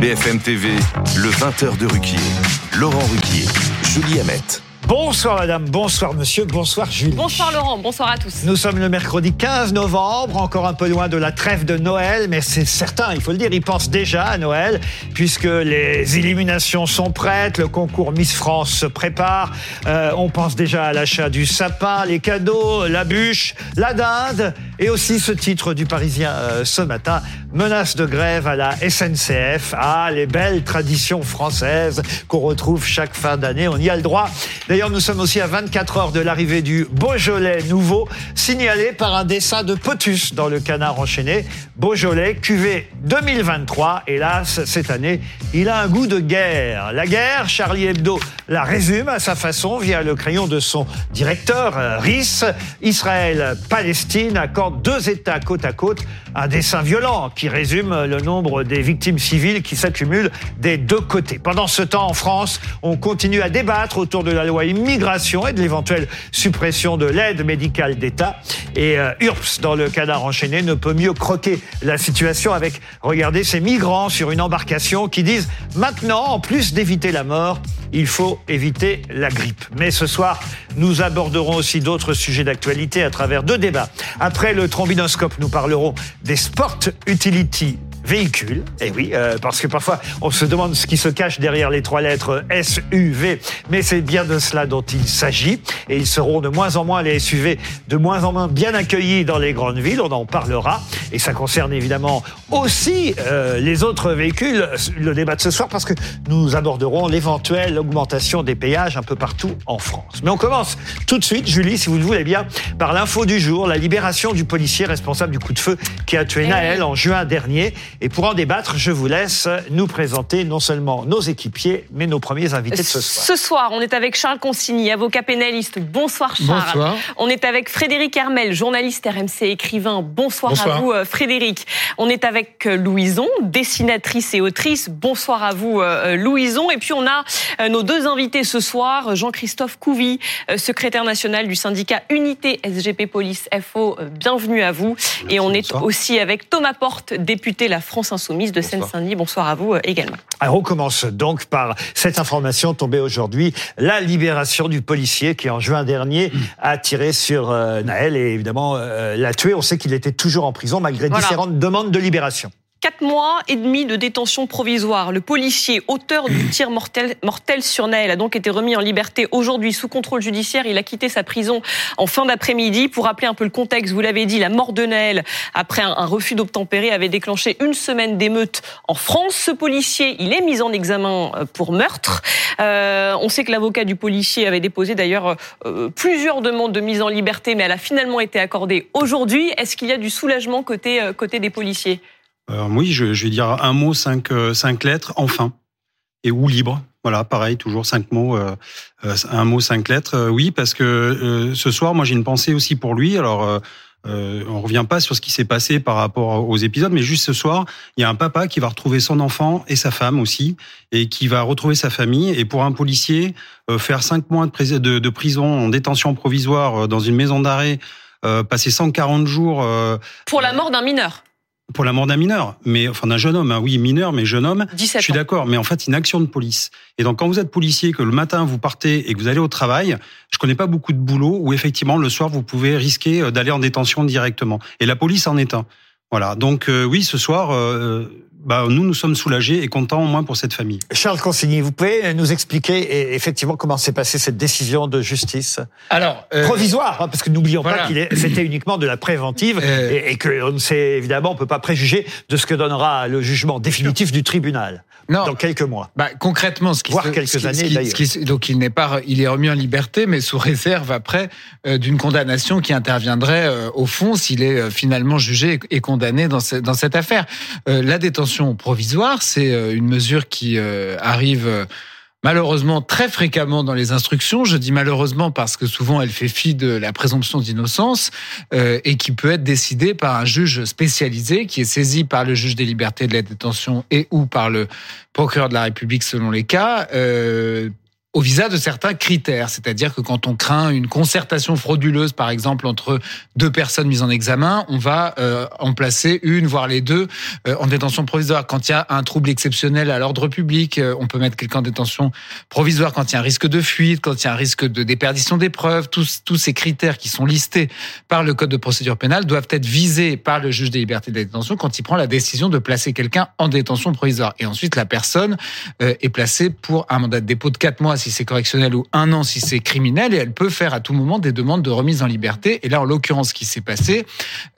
BFM TV, le 20h de Ruquier. Laurent Ruquier, Julie Hamet. Bonsoir madame, bonsoir monsieur, bonsoir Julie. Bonsoir Laurent, bonsoir à tous. Nous sommes le mercredi 15 novembre, encore un peu loin de la trêve de Noël, mais c'est certain, il faut le dire, ils pensent déjà à Noël, puisque les illuminations sont prêtes, le concours Miss France se prépare, euh, on pense déjà à l'achat du sapin, les cadeaux, la bûche, la dinde, et aussi ce titre du Parisien euh, ce matin, menace de grève à la SNCF. Ah, les belles traditions françaises qu'on retrouve chaque fin d'année, on y a le droit. D'ailleurs, nous sommes aussi à 24 heures de l'arrivée du Beaujolais nouveau, signalé par un dessin de Potus dans le canard enchaîné. Beaujolais, QV 2023. Hélas, cette année, il a un goût de guerre. La guerre, Charlie Hebdo la résume à sa façon via le crayon de son directeur, euh, Rhys. Israël-Palestine accorde deux États côte à côte un dessin violent qui résume le nombre des victimes civiles qui s'accumulent des deux côtés. Pendant ce temps, en France, on continue à débattre autour de la loi immigration et de l'éventuelle suppression de l'aide médicale d'État. Et euh, URPS, dans le canard enchaîné, ne peut mieux croquer la situation avec, regardez, ces migrants sur une embarcation qui disent maintenant, en plus d'éviter la mort, il faut éviter la grippe. Mais ce soir, nous aborderons aussi d'autres sujets d'actualité à travers deux débats. Après le trombinoscope, nous parlerons des Sport Utility véhicules. Et eh oui, euh, parce que parfois on se demande ce qui se cache derrière les trois lettres SUV, mais c'est bien de cela dont il s'agit. Et ils seront de moins en moins les SUV, de moins en moins bien accueillis dans les grandes villes. On en parlera. Et ça concerne évidemment aussi euh, les autres véhicules. Le débat de ce soir, parce que nous aborderons l'éventuelle augmentation des péages un peu partout en France. Mais on commence tout de suite, Julie, si vous le voulez bien, par l'info du jour, la libération du policier responsable du coup de feu qui a tué eh Naël en juin dernier. Et pour en débattre, je vous laisse nous présenter non seulement nos équipiers, mais nos premiers invités de ce soir. Ce soir, on est avec Charles Consigny, avocat pénaliste. Bonsoir Charles. Bonsoir. On est avec Frédéric Hermel, journaliste RMC, écrivain. Bonsoir, à vous euh, Frédéric. On est avec euh, Louison, dessinatrice et autrice. Bonsoir à vous euh, Louison. Et puis on a nos deux invités ce soir, Jean-Christophe Couvi, secrétaire national du syndicat Unité SGP Police FO. Bienvenue à vous. et on est aussi avec Thomas Porte, député La France Insoumise de Seine-Saint-Denis. Bonsoir à vous euh, également. Alors on commence donc par cette information tombée aujourd'hui, la libération du policier qui en juin dernier mm. a tiré sur euh, Naël et évidemment euh, l'a tué. On sait qu'il était toujours en prison malgré différentes demandes de libération. Quatre mois et demi de détention provisoire. Le policier, auteur du tir mortel, mortel sur Naël, a donc été remis en liberté aujourd'hui sous contrôle judiciaire. Il a quitté sa prison en fin d'après-midi. Pour rappeler un peu le contexte, vous l'avez dit, la mort de Naël, après un, refus d'obtempérer, avait déclenché une semaine d'émeute en France. Ce policier, il est mis en examen euh, pour meurtre. Euh, on sait que l'avocat du policier avait déposé d'ailleurs euh, plusieurs demandes de mise en liberté, mais elle a finalement été accordée aujourd'hui. Est-ce qu'il y a du soulagement côté, côté des policiers? euh, oui, je, je, vais dire un mot, cinq, euh, cinq lettres, enfin, et ou libre. Voilà, pareil, toujours cinq mots, euh, un mot, cinq lettres. oui, parce que ce soir, moi, j'ai une pensée aussi pour lui. Alors, euh, on revient pas sur ce qui s'est passé par rapport aux épisodes, mais juste ce soir, il y a un papa qui va retrouver son enfant et sa femme aussi, et qui va retrouver sa famille. Et pour un policier, faire cinq mois de, de, de, prison en détention provisoire dans une maison d'arrêt, passer 140 jours pour la mort d'un mineur. Pour la mort d'un mineur, mais enfin d'un jeune homme, hein, oui mineur, mais jeune homme. Je suis d'accord, mais en fait une action de police. Et donc quand vous êtes policier, que le matin vous partez et que vous allez au travail, je connais pas beaucoup de boulot où effectivement le soir vous pouvez risquer euh, d'aller en détention directement. Et la police en est un. Voilà. Donc euh, oui, ce soir, euh, bah, nous, nous sommes soulagés et contents au moins pour cette famille. Charles Consigny, vous pouvez nous expliquer effectivement comment s'est passée cette décision de justice Alors euh, provisoire, hein, parce que n'oublions pas qu'il c'était uniquement de la préventive euh, et, et que on ne sait évidemment, on peut pas préjuger de ce que donnera le jugement définitif du tribunal non. dans quelques mois. Bah, concrètement, ce qui voire quelques années. Donc il n'est pas, il est remis en liberté, mais sous réserve après euh, d'une condamnation qui interviendrait euh, au fond s'il est euh, finalement jugé et condamné dans, dans cette affaire. la détention provisoire, c'est une mesure qui arrive malheureusement très fréquemment dans les instructions. Je dis malheureusement parce que souvent elle fait fi de la présomption d'innocence euh, et qui peut être décidée par un juge spécialisé qui est saisi par le juge des libertés de la détention et ou par le procureur de la République selon les cas. Euh, au visa de certains critères. C'est-à-dire que quand on craint une concertation frauduleuse, par exemple, entre deux personnes mises en examen, on va euh, en placer une, voire les deux, euh, en détention provisoire. Quand il y a un trouble exceptionnel à l'ordre public, euh, on peut mettre quelqu'un en détention provisoire. Quand il y a un risque de fuite, quand il y a un risque de déperdition des preuves, tous, tous ces critères qui sont listés par le Code de procédure pénale doivent être visés par le juge des libertés de la détention quand il prend la décision de placer quelqu'un en détention provisoire. Et ensuite, la personne est placée pour un mandat de dépôt de quatre mois si c'est correctionnel ou un an si c'est criminel et elle peut faire à tout moment des demandes de remise en liberté. Et là, en l'occurrence, ce qui s'est passé,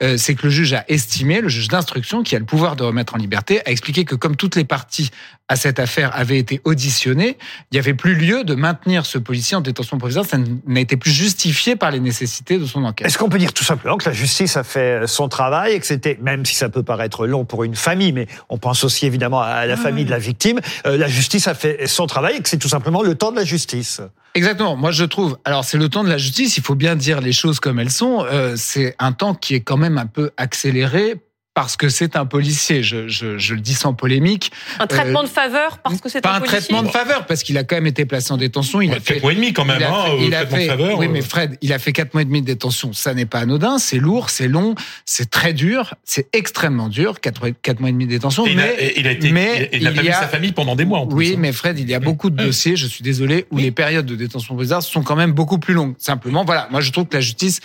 euh, c'est que le juge a estimé, le juge d'instruction qui a le pouvoir de remettre en liberté, a expliqué que comme toutes les parties à cette affaire avaient été auditionnées, il n'y avait plus lieu de maintenir ce policier en détention provisoire. Ça n'a été plus justifié par les nécessités de son enquête. Est-ce qu'on peut dire tout simplement que la justice a fait son travail et que c'était, même si ça peut paraître long pour une famille, mais on pense aussi évidemment à la famille de la victime, euh, la justice a fait son travail et que c'est tout simplement le temps de la justice. Exactement. Moi, je trouve. Alors, c'est le temps de la justice. Il faut bien dire les choses comme elles sont. Euh, c'est un temps qui est quand même un peu accéléré parce que c'est un policier. Je, je, je, le dis sans polémique. Un traitement euh, de faveur parce que c'est un policier. Pas un traitement de faveur parce qu'il a quand même été placé en détention. Il a fait quatre mois et demi quand même. Il a hein, fait, il a fait faveur, oui, mais Fred, il a fait quatre mois et demi de détention. Ça n'est pas anodin. C'est lourd, c'est long, c'est très dur, c'est extrêmement dur. Quatre, quatre mois et demi de détention. mais, a, il a été, mais il, a, pas vu sa famille pendant des mois. En plus, oui, hein. mais Fred, il y a beaucoup de dossiers. Je suis désolé où les périodes de détention provisoire sont quand même beaucoup plus longues. Simplement, voilà. Moi, je trouve que la justice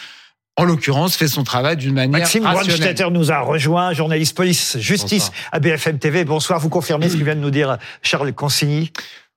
en l'occurrence, fait son travail d'une manière Maxime rationnelle. nous a rejoint, journaliste police justice à BFM TV. Bonsoir, vous confirmez ce que vient de nous dire Charles Consigny?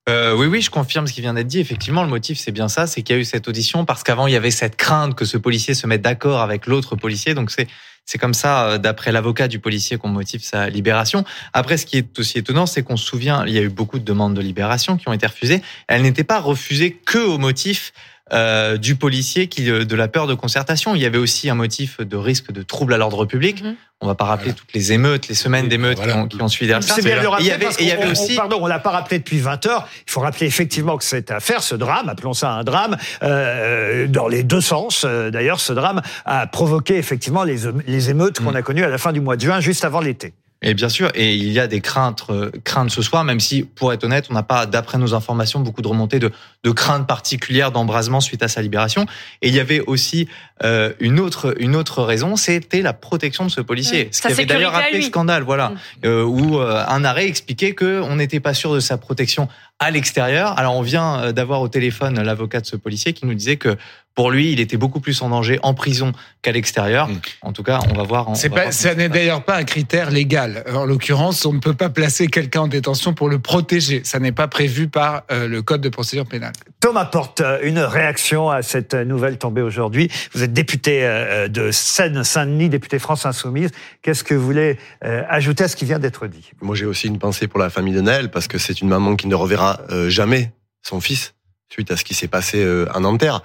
Euh, oui, oui, je confirme ce qui vient d'être dit. Effectivement, le motif, c'est bien ça, c'est qu'il y a eu cette audition parce qu'avant, il y avait cette crainte que ce policier se mette d'accord avec l'autre policier. Donc, c'est c'est comme ça, euh, d'après l'avocat du policier, qu'on motive sa libération. Après, ce qui est aussi étonnant, c'est qu'on se souvient, il y a eu beaucoup de demandes de libération qui ont été refusées. Elles n'étaient pas refusées que au motif euh, du policier qui euh, de la peur de concertation. Il y avait aussi un motif de risque de trouble à l'ordre public. Mhm. On va pas rappeler toutes les émeutes, les semaines d'émeutes qui, ont suivi derrière ça. C'est bien de le rappeler il y avait, parce il y avait aussi... pardon, on l'a pas rappelé depuis 20 heures. Il faut rappeler effectivement que cette affaire, ce drame, appelons ça un drame, euh, dans les deux sens. Euh, d'ailleurs, ce drame a provoqué effectivement les, les émeutes qu'on mm. a connues à la fin du mois de juin, juste avant l'été. Et bien sûr, et il y a des craintes, euh, craintes ce soir, même si, pour être honnête, on n'a pas, d'après nos informations, beaucoup de remontées de, de craintes particulières d'embrasement suite à sa libération. Et il y avait aussi euh, une autre une autre raison, c'était la protection de ce policier. Mmh. Ce qui avait d'ailleurs appelé scandale, voilà, mmh. euh, où euh, un arrêt expliquait que on n'était pas sûr de sa protection à l'extérieur. Alors on vient d'avoir au téléphone l'avocat de ce policier qui nous disait que pour lui, il était beaucoup plus en danger en prison qu'à l'extérieur. Mmh. En tout cas, on va voir. C'est pas, ça n'est d'ailleurs pas un critère légal. En l'occurrence, on ne peut pas placer quelqu'un en détention pour le protéger. Ça n'est pas prévu par le code de procédure pénale. Thomas porte une réaction à cette nouvelle tombée aujourd'hui. Vous êtes député euh, de Seine-Saint-Denis, député France Insoumise. Qu'est-ce que vous voulez euh, ajouter à ce qui vient d'être dit? Moi, j'ai aussi une pensée pour la famille de Naël, parce que c'est une maman qui ne reverra euh, jamais son fils suite à ce qui s'est passé à Nanterre.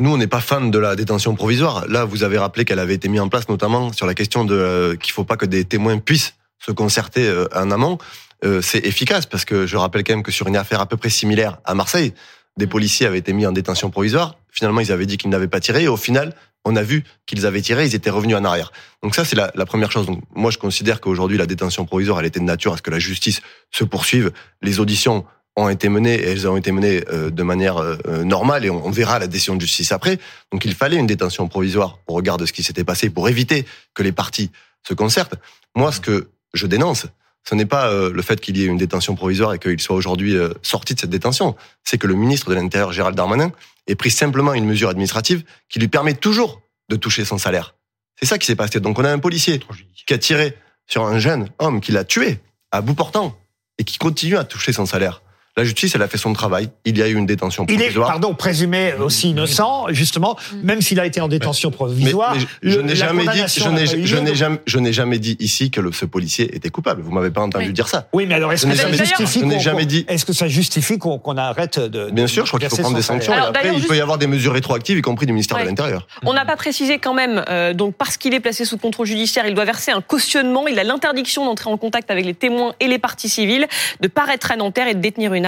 Nous, on n'est pas fan de la détention provisoire. Là, vous avez rappelé qu'elle avait été mise en place notamment sur la question de qu'il faut pas que des témoins puissent se concerter en amont. c'est efficace parce que je rappelle quand même que sur une affaire à peu près similaire à Marseille, des policiers avaient été mis en détention provisoire. Finalement, ils avaient dit qu'ils n'avaient pas tiré. Et au final, on a vu qu'ils avaient tiré, ils étaient revenus en arrière. Donc ça, c'est la, première chose. Donc moi, je considère qu'aujourd'hui, la détention provisoire, elle était de nature à ce que la justice se poursuive. Les auditions ont été menées et elles ont été menées euh, de manière euh, normale et on verra la décision de justice après. Donc il fallait une détention provisoire au regard de ce qui s'était passé pour éviter que les parties se concertent. Moi, ce que je dénonce, ce n'est pas euh, le fait qu'il y ait une détention provisoire et qu'il soit aujourd'hui euh, sorti de cette détention. C'est que le ministre de l'Intérieur, Gérald Darmanin, ait pris simplement une mesure administrative qui lui permet toujours de toucher son salaire. C'est ça qui s'est passé. Donc on a un policier qui a tiré sur un jeune homme qui l'a tué à bout portant et qui continue à toucher son salaire. La justice, elle a fait son travail. Il y a eu une détention provisoire. Il est, pardon, présumé aussi innocent, justement, même s'il a été en détention provisoire. je n'ai jamais dit, je n'ai, jamais, je n'ai jamais dit ici que ce policier était coupable. Vous m'avez pas entendu dire ça. Oui, mais alors est-ce que ça justifie qu'on, jamais dit. Est-ce que ça justifie qu'on, arrête de, Bien sûr, je crois qu'il faut prendre des sanctions. après, il peut y avoir des mesures rétroactives, y compris du ministère de l'Intérieur. On n'a pas précisé quand même, euh, donc parce qu'il est placé sous contrôle judiciaire, il doit verser un cautionnement. Il a l'interdiction d'entrer en contact avec les témoins et les parties civiles, de paraître à Nanterre et de détenir une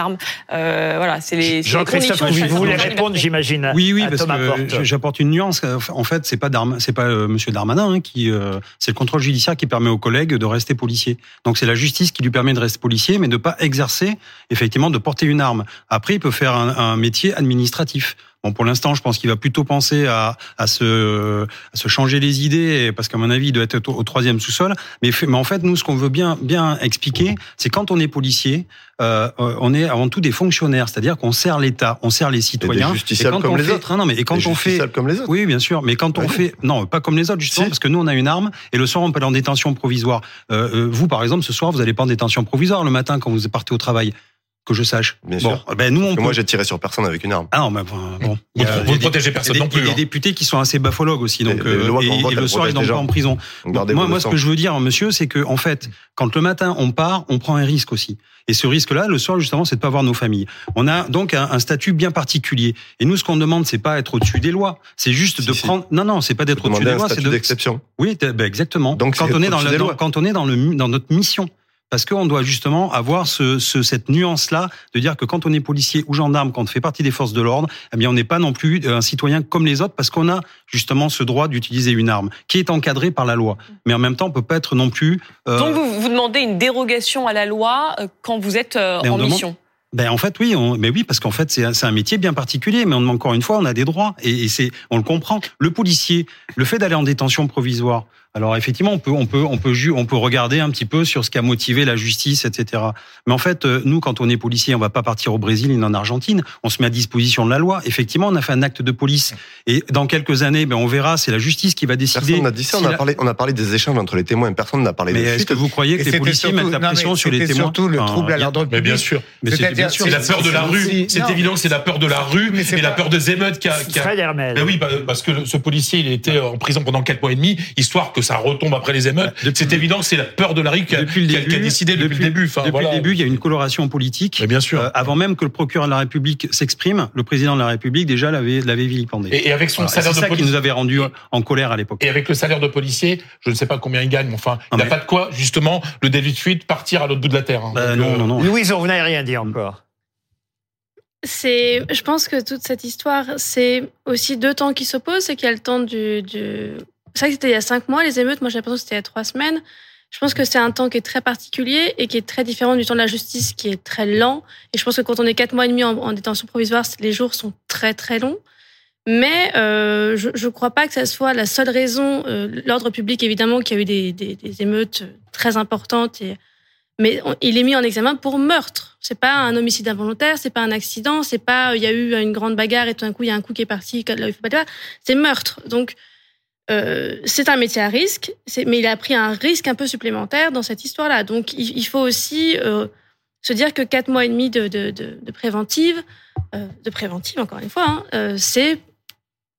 Euh, voilà, c'est les. Jean-Christophe, vous voulez répondre, j'imagine. Oui, oui, parce que j'apporte une nuance. En fait, c'est pas c'est pas euh, Monsieur Darmanin hein, qui, euh, c'est le contrôle judiciaire qui permet aux collègues de rester policiers. Donc c'est la justice qui lui permet de rester policier, mais de pas exercer effectivement de porter une arme. Après, il peut faire un, un métier administratif. Bon, pour l'instant, je pense qu'il va plutôt penser à, à, se, à se changer les idées, parce qu'à mon avis, il doit être au, troisième sous-sol. Mais, mais en fait, nous, ce qu'on veut bien, bien expliquer, c'est quand on est policier, euh, on est avant tout des fonctionnaires, c'est-à-dire qu'on sert l'État, on sert les citoyens. Et des justiciables comme les autres. Hein, non, mais et quand on fait, comme les autres. oui, bien sûr, mais quand on fait, non, pas comme les autres justement, parce que nous, on a une arme et le soir, on peut aller en détention provisoire. Euh, euh, vous, par exemple, ce soir, vous n'allez pas en détention provisoire le matin quand vous partez au travail que je sache. Bien sûr. Ben nous, on Moi, j'ai tiré sur personne avec une arme. Ah non, mais bon. Vous ne protégez personne non plus. Il y a des hein. députés qui sont assez bafologues aussi, donc et, et, le soir ils n'ont pas en prison. moi, moi, ce que je veux dire, monsieur, c'est que en fait, quand le matin on part, on prend un risque aussi. Et ce risque-là, le soir justement, c'est de pas voir nos familles. On a donc un, statut bien particulier. Et nous, ce qu'on demande, c'est pas être au-dessus des lois, c'est juste de prendre. Non, non, c'est pas d'être au-dessus des lois, c'est de. d'exception. Oui, ben exactement. Donc quand on est dans, le, quand on est dans le dans notre mission parce qu'on doit justement avoir ce, ce, cette nuance-là de dire que quand on est policier ou gendarme, quand on fait partie des forces de l'ordre, eh bien on n'est pas non plus un citoyen comme les autres parce qu'on a justement ce droit d'utiliser une arme qui est encadré par la loi. Mais en même temps, on peut pas être non plus. Euh... Donc vous vous demandez une dérogation à la loi euh, quand vous êtes euh, en mission? Ben en fait oui, on, mais oui parce qu'en fait c'est un, un, métier bien particulier, mais on, encore une fois on a des droits et, et c'est on le comprend. Le policier, le fait d'aller en détention provisoire, alors effectivement, on peut, on peut, on peut, on peut regarder un petit peu sur ce qui a motivé la justice, etc. Mais en fait, euh, nous, quand on est policier, on va pas partir au Brésil ni en Argentine. On se met à disposition de la loi. Effectivement, on a fait un acte de police. Et dans quelques années, ben on verra. C'est la justice qui va décider. Personne n'a dit ça. On a parlé, on a parlé des échanges entre les témoins. Personne n'a parlé. Mais est-ce que vous croyez que les policiers mettent la pression sur les témoins Surtout le trouble à l'ordre public. Mais bien sûr. Mais c'est la peur de la rue. C'est évident que c'est la peur de la rue et la peur des émeutes qui a. Mais oui, parce que ce policier, il était en prison pendant quatre mois et demi, histoire que ça retombe après les émeutes. C'est évident que c'est la peur de la rue qui a, décidé depuis, le début. Enfin, depuis le début, il y a une coloration politique. bien sûr. Euh, avant même que le procureur de la République s'exprime, le président de la République déjà l'avait l'avait vilipendé. Et, avec son salaire de policier, qui nous avait rendu en colère à l'époque. Et avec le salaire de policier, je ne sais pas combien il gagne, mais enfin, il n'a pas de quoi justement le délit de fuite partir à l'autre bout de la terre. Hein. Bah, non, euh, non, non. Louise, vous n'avez rien dit encore. C'est, je pense que toute cette histoire, c'est aussi deux temps qui s'opposent. C'est qu'il y a le temps du, du c'est vrai que c'était il y a cinq mois, les émeutes. Moi, j'ai l'impression que c'était il y a trois semaines. Je pense que c'est un temps qui est très particulier et qui est très différent du temps de la justice, qui est très lent. Et je pense que quand on est quatre mois et demi en, détention provisoire, les jours sont très très longs. Mais euh, je ne crois pas que ça soit la seule raison. Euh, L'ordre public, évidemment, qui a eu des, émeutes très importantes, mais il est mis en examen pour meurtre. C'est pas un homicide involontaire, c'est pas un accident, c'est pas il y a eu une grande bagarre et tout d'un coup il y a un coup qui est parti. C'est meurtre. Donc euh, c'est un métier à risque, mais il a pris un risque un peu supplémentaire dans cette histoire-là. Donc, il, faut aussi euh, se dire que quatre mois et demi de, de, de, préventive, euh, de préventive encore une fois, hein, c'est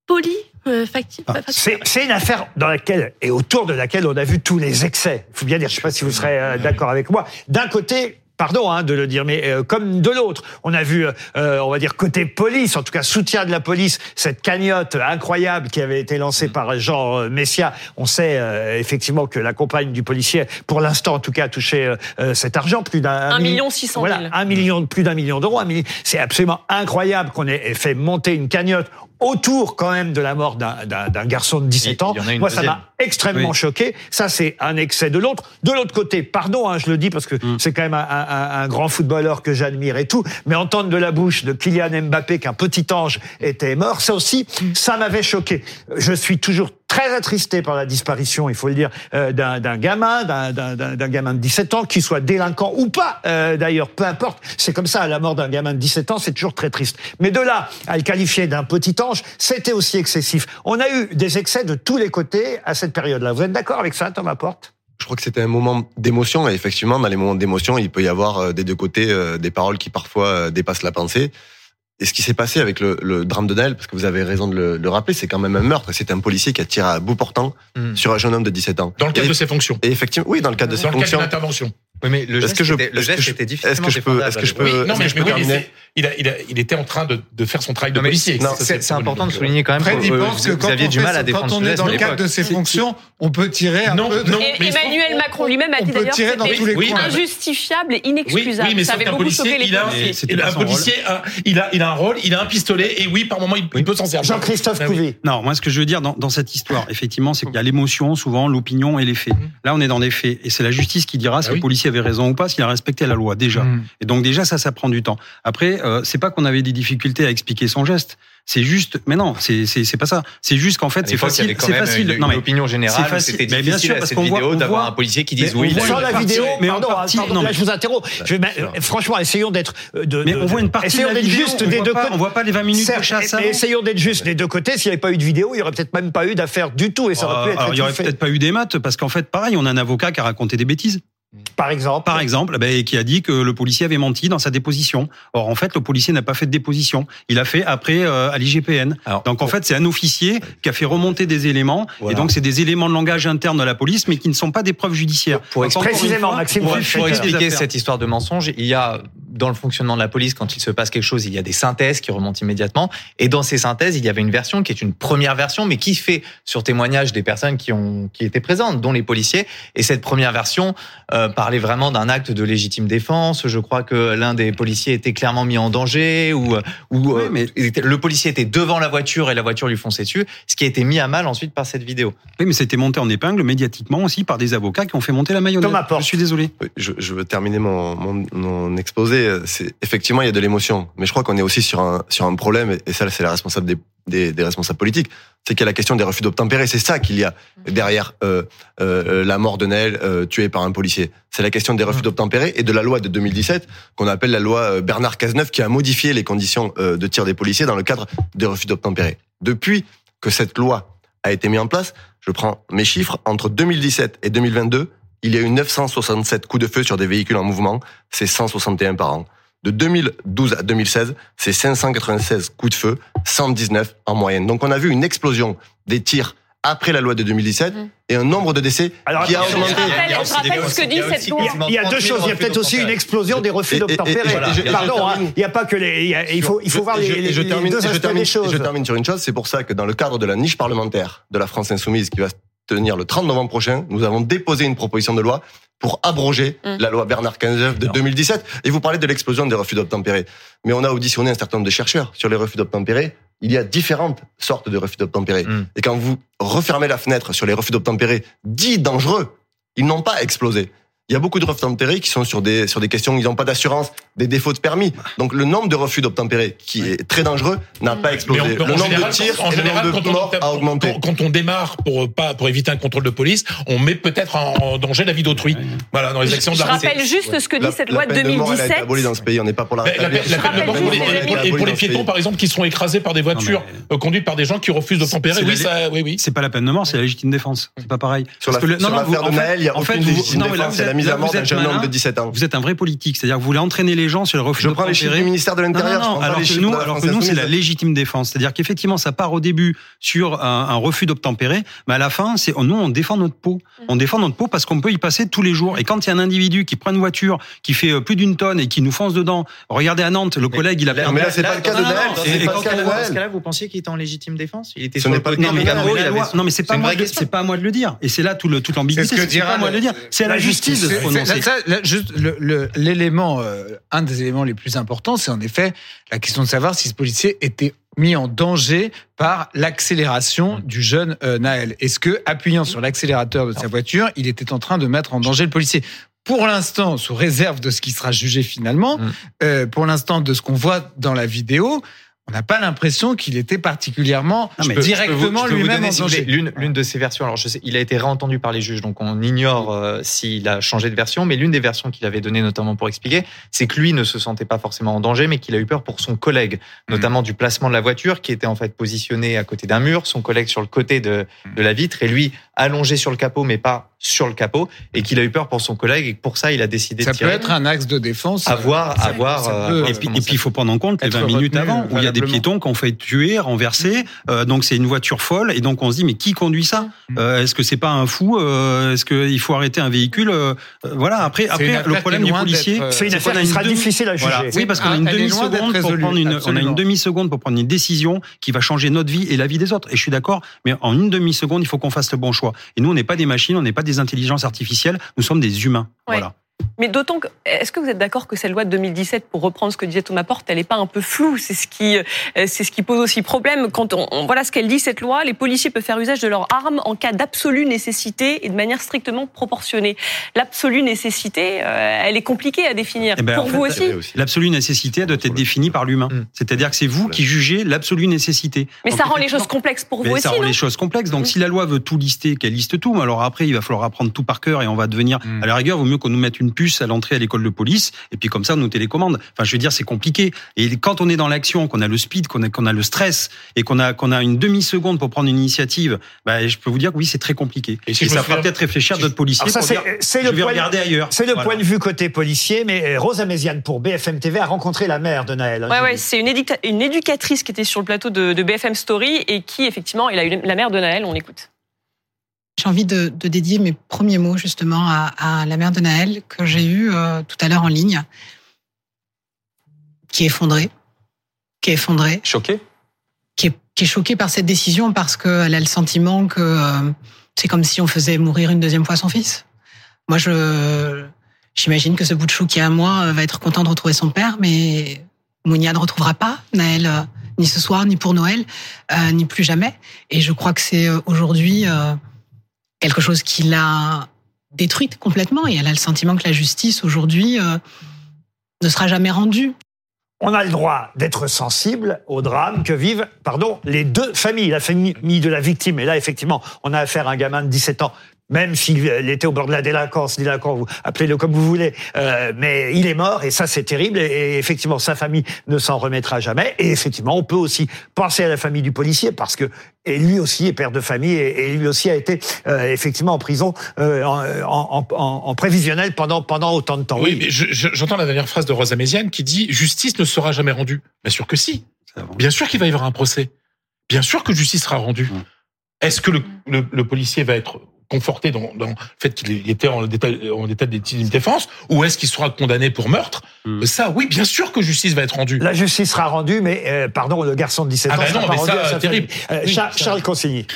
poli. Ah, c'est une affaire dans laquelle et autour de laquelle on a vu tous les excès. Il faut bien dire, je ne sais pas si vous serez d'accord avec moi. D'un côté, pardon hein, de le dire, mais euh, comme de l'autre. On a vu, euh, on va dire côté police, en tout cas soutien de la police, cette cagnotte incroyable qui avait été lancée mm. par Jean euh, Messia. On sait effectivement que la compagne du policier, pour l'instant en tout cas, a touché cet argent, plus d'un un million six cent Voilà, un million, plus d'un million d'euros. C'est absolument incroyable qu'on ait fait monter une cagnotte autour quand même de la mort d'un garçon de 17 ans. Moi, ça m'a extrêmement choqué. Ça, c'est un excès de l'autre. De l'autre côté, pardon, hein, je le dis parce que mm. c'est quand même un, un, un, grand footballeur que j'admire et tout, mais entendre de la bouche de Kylian Mbappé qu'un petit ange était mort, ça aussi, ça m'avait choqué. Je suis toujours très attristé par la disparition, il faut le dire, euh, d'un gamin, d'un gamin de 17 ans, qui soit délinquant ou pas, euh, d'ailleurs, peu importe. C'est comme ça, la mort d'un gamin de 17 ans, c'est toujours très triste. Mais de là à le qualifier d'un petit ange, c'était aussi excessif. On a eu des excès de tous les côtés à cette période-là. Vous êtes d'accord avec ça, Thomas Porte? Je crois que c'était un moment d'émotion et effectivement dans les moments d'émotion il peut y avoir euh, des deux côtés des paroles qui parfois dépassent la pensée et ce qui s'est passé avec le, le, drame de Naël, parce que vous avez raison de le, le rappeler, c'est quand même un meurtre. C'est un policier qui a tiré à bout portant hmm. sur un jeune homme de 17 ans. Dans le cadre de ses fonctions. Et effectivement, oui, dans le cadre de ses fonctions. Dans le cadre d'intervention. Oui, mais le Est-ce geste, que je- était, le que geste je- était est-ce que je peux- est-ce que je peux- Oui, non, est-ce mais, que je peux mais oui, mais terminer c'est- il, a, il, a, il était en train de, de faire son travail de policier. C'est c'est important de souligner quand même Fred, que il euh, pense que vous, quand, aviez on, du mal à défendre quand on est dans le cadre de ses fonctions, on peut tirer un Non, peu de... non, mais Emmanuel Macron lui-même a dit d'ailleurs que c'était injustifiable et inexcusable. oui, mais ça avait beaucoup policier, choqué les il a, policiers. un policier, a- il a, il a un rôle, il a un pistolet, et oui, par moment, il, peut s'en servir. Jean-Christophe Ah oui. Couvi. Non, moi, ce que je veux dire dans, cette histoire, effectivement, c'est qu'il y a l'émotion, souvent l'opinion et les faits. Là, on est dans des faits, et c'est la justice qui dira si le policier avait raison ou pas, s'il a respecté la loi déjà. Mm. Et donc déjà, ça, ça prend du temps. Après, euh, c'est pas qu'on avait des difficultés à expliquer son geste. C'est juste, mais non, c'est c'est pas ça. C'est juste qu'en fait, c'est y facile. C'est facile. Une, non mais opinion générale, c'était Mais bien difficile sûr, à parce cette vidéo on d'avoir un policier qui dise on oui. a voit la vidéo, mais pardon, partie, pardon, non, là je vous interromps. Je vais mettre- franchement, essayons d'être euh, de, Mais de- on voit une partie essayons de la d'être vidéo, juste on des voit deux côtés. on voit pas les 20 minutes de chasse mais essayons d'être juste des deux côtés. S'il n'y avait pas eu de vidéo, il n'y aurait peut-être même pas eu d'affaire du tout et ça aurait pu Euh, être il y aurait peut-être pas eu des maths parce qu'en fait, pareil, on a un avocat qui a raconté des bêtises. Par exemple. Par exemple, ben, et qui a dit que le policier avait menti dans sa déposition. Or, en fait, le policier n'a pas fait de déposition. Il a fait après euh, à l'IGPN. Donc, en fait, c'est un officier qui a fait remonter des éléments. Voilà. Et donc, c'est des éléments de langage interne de la police, mais qui ne sont pas des preuves judiciaires. Pour Donc, une Précisément, fois, Maxime pour, Pour pour expliquer cette histoire de mensonge, il y a dans le fonctionnement de la police, quand il se passe quelque chose, il y a des synthèses qui remontent immédiatement. Et dans ces synthèses, il y avait une version qui est une première version, mais qui fait sur témoignage des personnes qui ont qui étaient présentes, dont les policiers. Et cette première version euh, parlait vraiment d'un acte de légitime défense. Je crois que l'un des policiers était clairement mis en danger, ou ou Oui, euh, mais- était- le policier était devant la voiture et la voiture lui fonçait dessus, ce qui a été mis à mal ensuite par cette vidéo. Oui, mais c'était monté en épingle médiatiquement aussi par des avocats qui ont fait monter la mayonnaise. Thomas Porte. Je suis désolé. Oui, Je, je veux terminer mon, mon, mon exposé. C'est effectivement il y a de l'émotion, mais je crois qu'on est aussi sur un sur un problème et ça c'est la responsable des, des, des responsables politiques. C'est qu'il y a la question des refus d'obtempérer. C'est ça qu'il y a derrière euh, euh, la mort de Naël euh, tué par un policier. C'est la question des refus d'obtempérer et de la loi de 2017 qu'on appelle la loi euh, Bernard Cazeneuve qui a modifié les conditions euh, de tir des policiers dans le cadre des refus d'obtempérer. Depuis que cette loi a été mise en place, je prends mes chiffres entre 2017 et 2022 il y a eu 967 coups de feu sur des véhicules en mouvement, c'est 161 par an. De 2012 à 2016, c'est 596 coups de feu, 119 en moyenne. Donc on a vu une explosion des tirs après la loi de 2017 Mhm. et un nombre de décès Alors, qui a augmenté. Je rappelle, je rappelle ce que dit cette loi. Il y a, deux choses. Il y a peut-être aussi une explosion des refus d'obtempérer. Pardon, hein, il n'y a pas que les. il y a- il faut, il faut voir les, deux et je aspects termine- des choses. Je termine sur une chose, c'est pour ça que dans le cadre de la niche parlementaire de la France Insoumise qui va se tenir le 30 novembre prochain, nous avons déposé une proposition de loi pour abroger Mm. la loi Bernard Cazeneuve de 2017. Et vous parlez de l'explosion des refus d'obtempérer. Mais on a auditionné un certain nombre de chercheurs sur les refus d'obtempérer. Il y a différentes sortes de refus d'obtempérer. Mm. Et quand vous refermez la fenêtre sur les refus d'obtempérer dits dangereux, ils n'ont pas explosé. Il y a beaucoup de refus d'obtempérer qui sont sur des, sur des questions où ils n'ont pas d'assurance, des défauts de permis. Donc le nombre de refus d'obtempérer, qui est très dangereux, n'a pas Mais explosé. on- le en nombre général, de tirs en et le général, nombre de quand on- morts a augmenté. Quand, quand on démarre pour pas pour éviter un contrôle de police, on met peut-être en, en danger la vie d'autrui. Voilà, dans les actions de Je la route. rappelle juste ce que dit La- cette la loi de peine de mort, elle a été 2017. abolie dans ce pays. On n'est pas pour la rétablir. peine- la peine de mort et pour- les piétons, par exemple, qui seront écrasés par des voitures euh, conduites par des gens qui refusent de tempérer. c'est Oui, ça, oui, oui. C'est pas la peine de mort, c'est la légitime défense. C'est pas pareil. Sur l'affaire de Naël, il y a aucune légitime défense. Mise à mort d'un jeune homme de 17 ans. Vous êtes un vrai politique, c'est-à-dire que vous voulez entraîner les gens sur le refus Je prends les chiffres du ministère de l'Intérieur. Non, non, alors que nous, de la alors France que nous, c'est la légitime défense. C'est-à-dire qu'effectivement, ça part au début sur un, un refus d'obtempérer, mais à la fin, c'est nous, on défend notre peau. On défend notre peau parce qu'on peut y passer tous les jours. Et quand il y a un individu qui prend une voiture, qui fait euh, plus d'une tonne et qui nous fonce dedans, regardez à Nantes, le collègue, il a Là- mais là, c'est pas le cas de Naël, non, c'est c'est pas pas le cas de Dans ce cas-là, vous pensiez qu'il était en légitime défense? Il était Ce n'est pas le cas Non mais, de c'est pas moi, de- c'est pas à moi de le dire. Et c'est là tout le, toute l'ambiguïté. C'est pas à moi de le- dire. C'est à la justice de se C'est- prononcer. ça, là, juste le- le- l'élément, euh, un des éléments les plus importants, c'est en effet la question de savoir si ce policier était mis en danger par l'accélération du jeune euh, Naël. Est-ce que, appuyant sur l'accélérateur de sa voiture, il était en train de mettre en danger le policier? Pour l'instant, sous réserve de ce qui sera jugé finalement, Mm. euh, pour l'instant de ce qu'on voit dans la vidéo, on n'a pas l'impression qu'il était particulièrement mais directement lui-même en danger. L'une, l'une de ces versions, alors je sais, il a été réentendu par les juges, donc on ignore euh, s'il a changé de version, mais l'une des versions qu'il avait données notamment pour expliquer, c'est que lui ne se sentait pas forcément en danger, mais qu'il a eu peur pour son collègue, notamment du placement de la voiture, qui était en fait positionné à côté d'un mur, son collègue sur le côté de, de la vitre, et lui allongé sur le capot, mais pas sur le capot, et qu'il a eu peur pour son collègue, et que pour ça, il a décidé Ça de peut tirer. être un axe de défense. à voir, à voir. ça euh, peut- à voir Et puis, comment et ça puis, il faut prendre en compte les Être 20 minutes avant, où il y a a des piétons qui ont fait tuer, renverser. Euh, donc c'est une voiture folle. Et donc on se dit mais qui conduit ça Mm. euh, Est-ce que c'est pas un fou euh, Est-ce qu'il faut arrêter un véhicule euh, Voilà. Après, après le problème du policier, C'est une affaire qu'on a qui sera demi- difficile à juger. Voilà. Oui, parce qu'on a une demi-seconde d'être pour prendre une, on a une demi-seconde pour prendre une décision qui va changer notre vie et la vie des autres. Et je suis d'accord, mais en une demi-seconde, il faut qu'on fasse le bon choix. Et nous, on n'est pas des machines, on n'est pas des intelligences artificielles, nous sommes des humains. Ouais. Voilà. Mais d'autant que, est-ce que vous êtes d'accord que cette loi de 2017, pour reprendre ce que disait Thomas Porte, elle n'est pas un peu floue? C'est ce qui, euh, c'est ce qui pose aussi problème. Quand on, on- voilà ce qu'elle dit cette loi, les policiers peuvent faire usage de leurs armes en cas d'absolue nécessité et de manière strictement proportionnée. L'absolue nécessité, euh, elle est compliquée à définir. Eh ben, pour vous fait, aussi. L'absolue nécessité doit être définie par l'humain. Mm. C'est-à-dire que c'est vous qui jugez l'absolue nécessité. Mais Donc, ça rend les choses complexes pour vous aussi, ça rend non les choses complexes. Donc, Mm. si la loi veut tout lister, qu'elle liste tout, mais alors après, il va falloir apprendre tout par cœur et on va devenir, Mm. à la rigueur, vaut mieux qu'on nous mette une puce à l'entrée à l'école de police et puis comme ça, on nous télécommande. Enfin, je veux dire, c'est compliqué. Et quand on est dans l'action, qu'on a le speed, qu'on a, qu'on a le stress et qu'on a, qu'on a une demi-seconde pour prendre une initiative, bah, je peux vous dire que oui, c'est très compliqué. Et si ça fera peut-être réfléchir d'autres policiers Alors ça, pour c'est- dire, je le vais point de- regarder ailleurs. C'est le Voilà. point de vue côté policier, mais euh, Rosa Méziane pour BFM TV a rencontré la mère de Naël. hein, Ouais, ouais, c'est une, éduca- une éducatrice qui était sur le plateau de, de BFM Story et qui, effectivement, il a eu la mère de Naël, on écoute. J'ai envie de, de dédier mes premiers mots justement à, à la mère de Naël que j'ai eue euh, tout à l'heure en ligne, qui est effondrée, qui est effondrée, Choqué qui est, qui est choquée par cette décision parce qu'elle a le sentiment que euh, c'est comme si on faisait mourir une deuxième fois son fils. Moi, je j'imagine que ce bout de chou qui est à moi euh, va être content de retrouver son père, mais Mounia ne retrouvera pas Naël euh, ni ce soir, ni pour Noël, ni plus jamais. Et je crois que c'est aujourd'hui quelque chose qui l'a détruite complètement. Et elle a le sentiment que la justice aujourd'hui euh, ne sera jamais rendue. On a le droit d'être sensible au drame que vivent, pardon, les deux familles, la famille de la victime. Et là, effectivement, on a affaire à un gamin de 17 ans. Même s'il était au bord de la délinquance, délinquant, vous appelez-le comme vous voulez, euh, mais il est mort et ça c'est terrible et, et effectivement sa famille ne s'en remettra jamais. Et effectivement, on peut aussi penser à la famille du policier parce que et lui aussi est père de famille et, et lui aussi a été euh, effectivement en prison euh, en, en, en, en prévisionnel pendant pendant autant de temps. Oui, mais je- je- j'entends la dernière phrase de Rosa Méziane qui dit justice ne sera jamais rendue. Bien sûr que si. Bien sûr qu'il va y avoir un procès. Bien sûr que justice sera rendue. Mm. Est-ce que le, le- le policier va être conforté dans, dans le fait qu'il était en état, en état de défense ou est-ce qu'il sera condamné pour meurtre? Mm. Ça, oui, bien sûr que justice va être rendue. La justice sera rendue, mais euh, pardon, le garçon de 17 Ah ans sera non, pas mais rendu ça, à sa terrible. Euh, Oui, Charles, ça- Charles Consigny.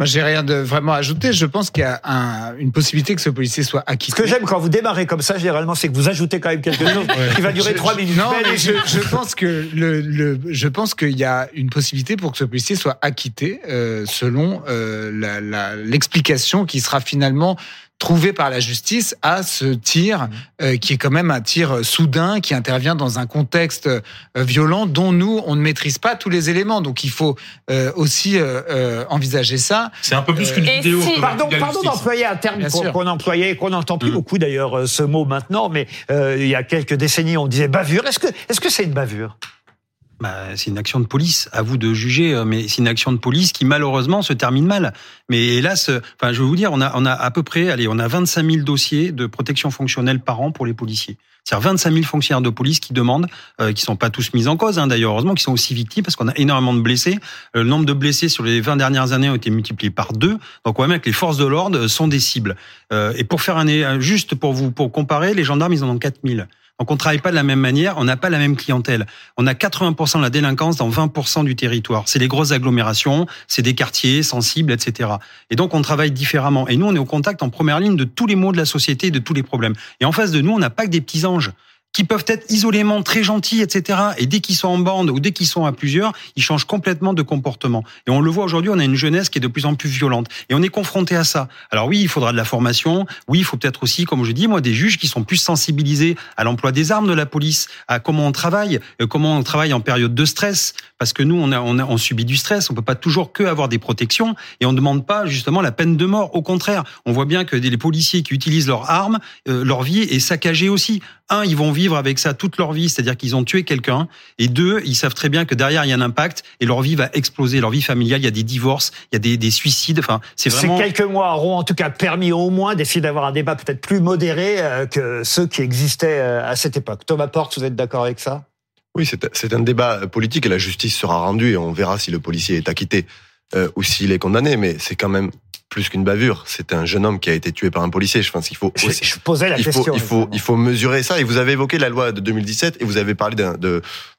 Moi, j'ai rien de vraiment à ajouter. Je pense qu'il y a un- une possibilité que ce policier soit Ce acquitté. que j'aime quand vous démarrez comme ça, généralement, c'est que vous ajoutez quand même quelque chose qui va durer trois minutes. Non, Mais je, je pense que le, le- je pense qu'il y a une possibilité pour que ce policier soit acquitté euh, selon euh, la- la- l'explication qui sera finalement trouvée par la justice à ce tir euh, qui est quand même un tir soudain qui intervient dans un contexte euh, violent dont nous on ne maîtrise pas tous les éléments donc il faut euh, aussi euh, euh, envisager ça C'est un peu plus qu'une vidéo. si- Pardon, pardon d'employer un terme qu'on employait, qu'on n'entend plus Mm. beaucoup d'ailleurs euh, ce mot maintenant, mais euh, il y a quelques décennies on disait bavure. Est-ce que est-ce que c'est une bavure? Bah, c'est une action de police. À vous de juger, euh, mais c'est une action de police qui malheureusement se termine mal. Mais hélas, euh, enfin, je vais vous dire, on a, on a à peu près, allez, on a 25 000 dossiers de protection fonctionnelle par an pour les policiers. C'est-à-dire 25 000 fonctionnaires de police qui demandent, euh, qui sont pas tous mis en cause, hein, d'ailleurs, heureusement, qui sont aussi victimes parce qu'on a énormément de blessés. Euh, Le nombre de blessés sur les 20 dernières années ont été multipliés par deux. Donc, on voit bien que les forces de l'ordre sont des cibles. Euh, et pour faire un, juste pour vous, pour comparer, les gendarmes, ils en ont 4 000. Donc on travaille pas de la même manière, on n'a pas la même clientèle. On a 80% de la délinquance dans 20% du territoire. C'est les grosses agglomérations, c'est des quartiers sensibles, etc. Et donc on travaille différemment. Et nous, on est au contact en première ligne de tous les maux de la société, de tous les problèmes. Et en face de nous, on n'a pas que des petits anges qui peuvent être isolément très gentils, etc. Et dès qu'ils sont en bande ou dès qu'ils sont à plusieurs, ils changent complètement de comportement. Et on le voit aujourd'hui, on a une jeunesse qui est de plus en plus violente. Et on est confronté à ça. Alors oui, il faudra de la formation. Oui, il faut peut-être aussi, comme je dis, moi, des juges qui sont plus sensibilisés à l'emploi des armes de la police, à comment on travaille, euh, comment on travaille en période de stress. Parce que nous, on, a, on, a, on subit du stress. On peut pas toujours que avoir des protections. Et on ne demande pas justement la peine de mort. Au contraire, on voit bien que les policiers qui utilisent leurs armes, euh, leur vie est saccagée aussi. Un, ils vont avec ça toute leur vie, c'est-à-dire qu'ils ont tué quelqu'un. Et deux, ils savent très bien que derrière, il y a un impact et leur vie va exploser. Leur vie familiale, il y a des divorces, il y a des, des suicides. Enfin, c'est Ces quelques mois auront en tout cas permis au moins d'essayer d'avoir un débat peut-être plus modéré euh, que ceux qui existaient euh, à cette époque. Thomas Porte, vous êtes d'accord avec ça? Oui, c'est un débat politique et la justice sera rendue et on verra si le policier est acquitté euh, ou s'il est condamné. Mais c'est quand même plus qu'une bavure. C'est un jeune homme qui a été tué par un policier. Je pense qu'il faut aussi- je posais la il faut, question. il faut, il faut mesurer ça. Et vous avez évoqué la loi de 2017 et vous avez parlé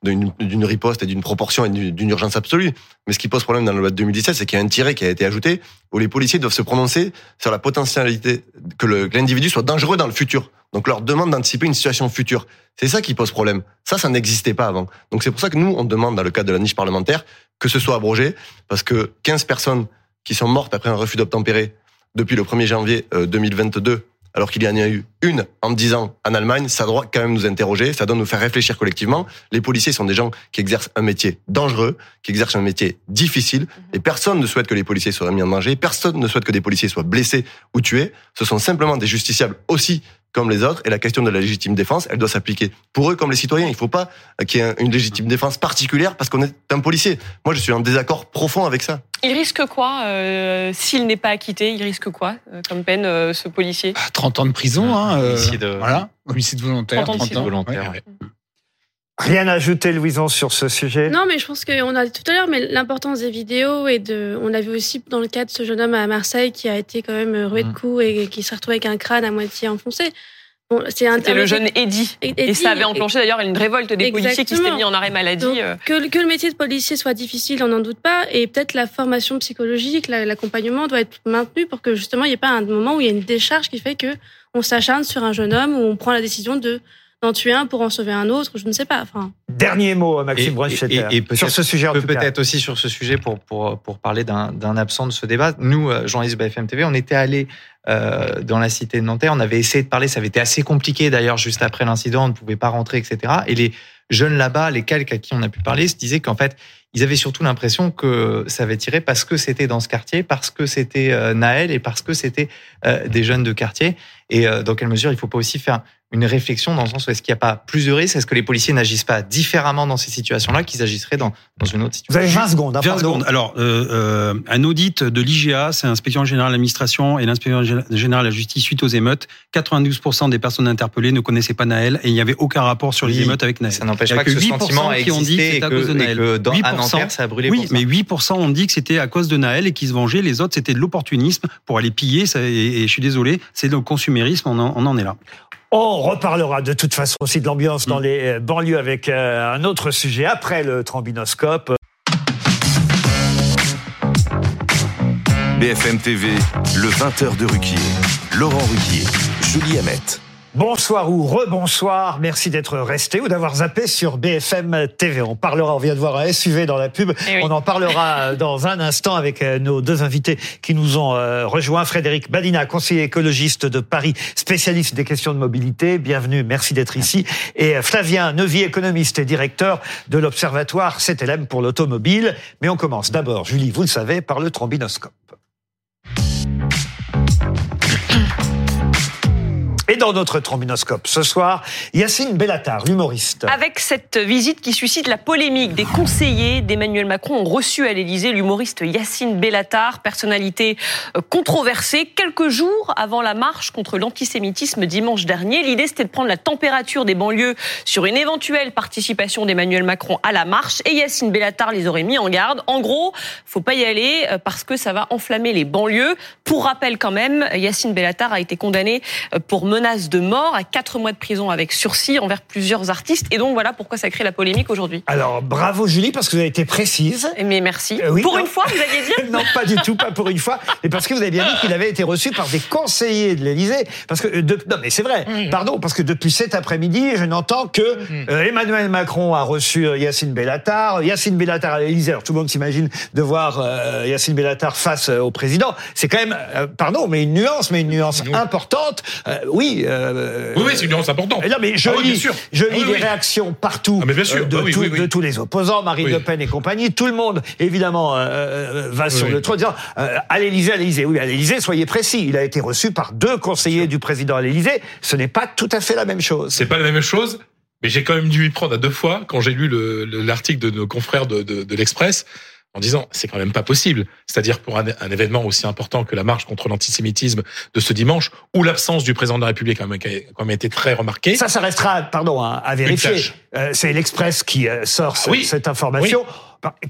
d'une riposte et d'une proportion et d'une urgence absolue. Mais ce qui pose problème dans la loi de 2017, c'est qu'il y a un tiré qui a été ajouté où les policiers doivent se prononcer sur la potentialité que l'individu soit dangereux dans le futur. Donc leur demande d'anticiper une situation future. C'est ça qui pose problème. Ça, ça n'existait pas avant. Donc c'est pour ça que nous, on demande dans le cadre de la niche parlementaire que ce soit abrogé parce que 15 personnes qui sont mortes après un refus d'obtempérer depuis le 1er janvier euh, 2022, alors qu'il y en a eu une en 10 ans en Allemagne, ça doit quand même nous interroger, ça doit nous faire réfléchir collectivement. Les policiers sont des gens qui exercent un métier dangereux, qui exercent un métier difficile, et personne ne souhaite que les policiers soient mis en danger, personne ne souhaite que des policiers soient blessés ou tués. Ce sont simplement des justiciables aussi comme les autres, et la question de la légitime défense, elle doit s'appliquer pour eux comme les citoyens. Il ne faut pas qu'il y ait une légitime défense particulière parce qu'on est un policier. Moi, je suis en désaccord profond avec ça. Il risque quoi euh, s'il n'est pas acquitté Il risque quoi euh, comme peine, euh, ce policier? Ah, 30 ans de prison, hein, euh, Homicide, euh, voilà, homicide volontaire, 30 ans de 30 prison. ans. volontaire. Ouais, ouais. Rien à ajouter, Louison, sur ce sujet? Non, mais je pense qu'on a dit tout à l'heure, mais l'importance des vidéos et de, on l'a vu aussi dans le cas de ce jeune homme à Marseille qui a été quand même roué de Mm. coups et qui s'est retrouvé avec un crâne à moitié enfoncé. Bon, c'est un- C'était le jeune Eddy. Et- ça avait enclenché d'ailleurs une révolte des policiers qui s'étaient Exactement. mis en arrêt maladie. Donc, euh. que, que le métier de policier soit difficile, on n'en doute pas, et peut-être la formation psychologique, la- l'accompagnement doit être maintenu pour que justement il n'y ait pas un moment où il y a une décharge qui fait que on s'acharne sur un jeune homme ou on prend la décision de d'en tuer un pour en sauver un autre, je ne sais pas. Enfin, Dernier mot, Maxime Et- Brunstetter, et- et peut-être- sur ce sujet en peut tout cas. peut-être aussi sur ce sujet pour pour pour parler d'un d'un absent de ce débat. Nous, euh, journalistes de BFM TV, on était allés euh, dans la cité de Nanterre. On avait essayé de parler. Ça avait été assez compliqué d'ailleurs juste après l'incident. On ne pouvait pas rentrer, etc. Et les jeunes là-bas, les quelques à qui on a pu parler, se disaient qu'en fait, ils avaient surtout l'impression que ça avait tiré parce que c'était dans ce quartier, parce que c'était euh, Naël et parce que c'était euh, des jeunes de quartier. Et euh, dans quelle mesure il faut pas aussi faire une réflexion dans le sens où est-ce qu'il n'y a pas plus de risques? Est-ce que les policiers n'agissent pas différemment dans ces situations-là qu'ils agisseraient dans, dans une autre Vous avez situation 20 secondes. hein, 20 pardon. secondes. Alors, euh, euh, un audit de l'IGA, c'est l'inspection générale de l'administration et l'inspection générale de la justice suite aux émeutes. 92% des personnes interpellées ne connaissaient pas Naël et il n'y avait aucun rapport sur les Oui, émeutes avec Naël. Ça n'empêche pas que ce 8% sentiment a qui ont dit que existé et c'est à que, cause de et Naël. que dans, à 8%, Nanterre, ça a brûlé Oui, pour ça. mais 8% ont dit que c'était à cause de Naël et qu'ils se vengeaient. Les autres, c'était de l'opportunisme pour aller piller. Ça, et, et je suis désolé, c'est le consumérisme. On en, on en est là. On reparlera de toute façon aussi de l'ambiance dans Mm. les euh, banlieues avec euh, un autre sujet après le trombinoscope. BFM TV, le 20h de Ruquier. Laurent Ruquier, Julie Hamet. Bonsoir ou rebonsoir, merci d'être resté ou d'avoir zappé sur BFM TV. On parlera, on vient de voir un SUV dans la pub, Eh oui. on en parlera euh, dans un instant avec euh, nos deux invités qui nous ont euh, rejoints. Frédéric Badina, conseiller écologiste de Paris, spécialiste des questions de mobilité, bienvenue, merci d'être ici. Et Flavien Neuvy, économiste et directeur de l'Observatoire CTLM pour l'automobile. Mais on commence d'abord, Julie, vous le savez, par le trombinoscope. Et dans notre trombinoscope ce soir, Yacine Bellatar, l'humoriste. Avec cette visite qui suscite la polémique, des conseillers d'Emmanuel Macron ont reçu à l'Élysée l'humoriste Yacine Bellatar, personnalité euh, controversée, quelques jours avant la marche contre l'antisémitisme dimanche dernier. L'idée, c'était de prendre la température des banlieues sur une éventuelle participation d'Emmanuel Macron à la marche. Et Yacine Bellatar les aurait mis en garde. En gros, faut pas y aller euh, parce que ça va enflammer les banlieues. Pour rappel quand même, Yacine Bellatar a été condamné euh, pour menace de mort à quatre mois de prison avec sursis envers plusieurs artistes. Et donc voilà pourquoi ça crée la polémique aujourd'hui. Alors bravo Julie parce que vous avez été précise. Mais merci. Euh, oui, pour non. une fois, vous alliez dire non, pas du tout, pas pour une fois, mais parce que vous avez bien dit qu'il avait été reçu par des conseillers de l'Élysée. Parce que euh, de- non, mais c'est vrai. Pardon, parce que depuis cet après-midi, je n'entends que euh, Emmanuel Macron a reçu Yacine Bellatar, Yacine Bellatar à l'Élysée. Alors tout le monde s'imagine de voir euh, Yacine Bellatar face euh, au président. C'est quand même, euh, pardon, mais une nuance, mais une nuance Oui. importante. Euh, oui. euh, Oui, oui, c'est une nuance importante. Non, mais je Ah lis, je Ah lis oui, des oui. réactions partout Ah, mais bien sûr. de, Ah tous- de les opposants, Marine. Le Pen et compagnie. Tout le monde, évidemment, euh, euh, va sur le trône en disant euh, à l'Élysée, à l'Élysée. Oui, à l'Élysée, soyez précis. Il a été reçu par deux conseillers du président à l'Élysée. Ce n'est pas tout à fait la même chose. C'est pas la même chose, mais j'ai quand même dû y prendre à deux fois quand j'ai lu le- le- l'article de nos confrères de, de, de l'Express. En disant c'est quand même pas possible. C'est-à-dire pour un, un, événement aussi important que la marche contre l'antisémitisme de ce dimanche, où l'absence du président de la République a quand même été très remarquée. Ça, ça restera, pardon, hein, à vérifier. Euh, c'est l'Express qui euh, sort Ah oui. cette information.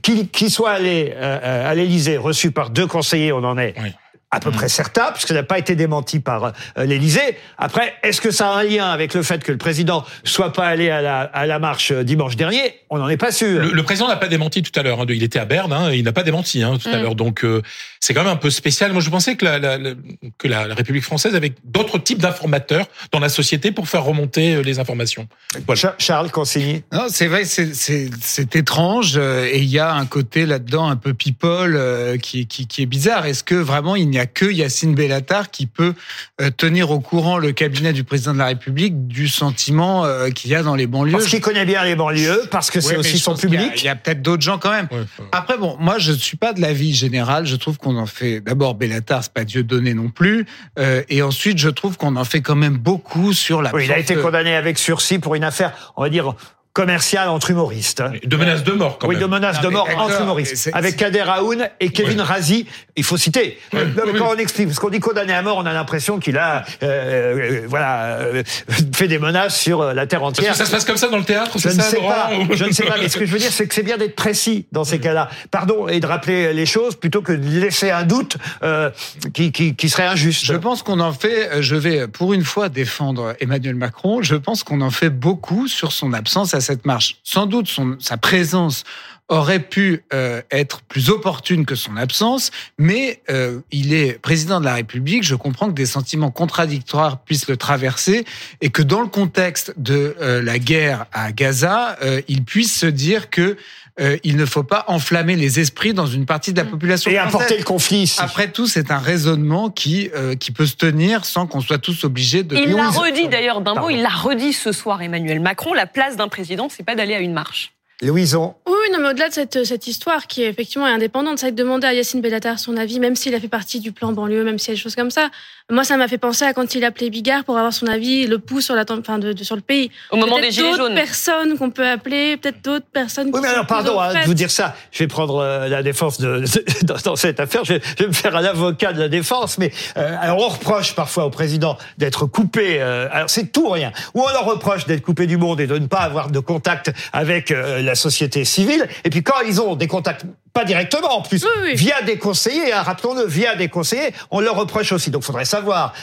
Qu'il qu'il soit allé euh, à l'Élysée, reçu par deux conseillers, on en est Oui. À peu près certain, puisque ça n'a pas été démenti par euh, l'Élysée. Après, est-ce que ça a un lien avec le fait que le président soit pas allé à la, à la marche euh, dimanche dernier? On n'en est pas sûr. Le, le président n'a pas démenti tout à l'heure. hein, il était à Berne, hein, il n'a pas démenti hein, tout à Mm. l'heure. Donc euh, c'est quand même un peu spécial. Moi, je pensais que la, la- la- que la, la République française avait d'autres types d'informateurs dans la société pour faire remonter les informations. Cha- Charles Consigny. Non, c'est vrai, c'est- étrange et il y a un côté là-dedans un peu people euh, qui, qui, qui est bizarre. Est-ce que vraiment il n'y a que Yacine Bellatar qui peut euh, tenir au courant le cabinet du président de la République du sentiment euh, qu'il y a dans les banlieues Parce qu'il connaît bien les banlieues, parce que c'est Ouais, aussi son a- public. Il y a, peut-être d'autres gens quand même. Ouais, Après, bon, moi, je ne suis pas de l'avis général. Je trouve qu'on en fait. D'abord, Bellatar, c'est pas Dieu donné non plus. Euh, et ensuite, je trouve qu'on en fait quand même beaucoup sur la. Oui, il a été condamné avec sursis pour une affaire, on va dire, commerciale entre humoristes. hein. de menaces de mort quand Oui, même. de menaces Non, de mort entre humoristes. Avec Kader Aoun et Kevin Razi. Il faut citer. Ouais, Non, mais oui, quand oui. on explique, parce qu'on dit condamné à mort, on a l'impression qu'il a, euh, euh, voilà, euh, fait des menaces sur euh, la terre Parce entière. que ça se passe comme ça dans le théâtre, Je c'est ne ça, sais pas, ou- je ne sais pas, mais ce que je veux dire, c'est que c'est bien d'être précis dans ces cas-là. Pardon, et de rappeler les choses plutôt que de laisser un doute euh, qui, qui, qui serait injuste. Je pense qu'on en fait, je vais pour une fois défendre Emmanuel Macron, je pense qu'on en fait beaucoup sur son absence à cette marche. Sans doute sa présence aurait pu euh, être plus opportune que son absence, mais euh, il est président de la République, je comprends que des sentiments contradictoires puissent le traverser et que dans le contexte de euh, la guerre à Gaza, il puisse se dire que euh, il ne faut pas enflammer les esprits dans une partie de la population Et française. apporter le conflit ici. Après tout, c'est un raisonnement qui euh, qui peut se tenir sans qu'on soit tous obligés de. Il l'a redit d'ailleurs d'un mot, il l'a redit ce soir Emmanuel Macron, la place d'un président, c'est pas d'aller à une marche. Louison. Oui, non, mais au-delà de cette, cette histoire qui est effectivement indépendante, c'est vrai que demander à Yacine Bellatar son avis, même s'il a fait partie du plan banlieue, même s'il y a des choses comme ça, moi, ça m'a fait penser à quand il appelait Bigard pour avoir son avis, le pouls sur, la, enfin, de, de- sur le pays. Au moment des Gilets d'autres jaunes. personnes qu'on peut appeler, peut-être d'autres personnes Oui, mais alors, pardon hein, de vous dire ça. Je vais prendre euh, la défense de, dans, dans cette affaire. Je vais, je vais me faire un avocat de la défense. Mais euh, alors, on reproche parfois au président d'être coupé. euh, alors, c'est tout ou rien. Ou on leur reproche d'être coupé du monde et de ne pas avoir de contact avec euh, la société civile. Et puis, quand ils ont des contacts, pas directement en plus, Oui, oui. via des conseillers, hein, rappelons-le, via des conseillers, on leur reproche aussi. Donc, faudrait savoir.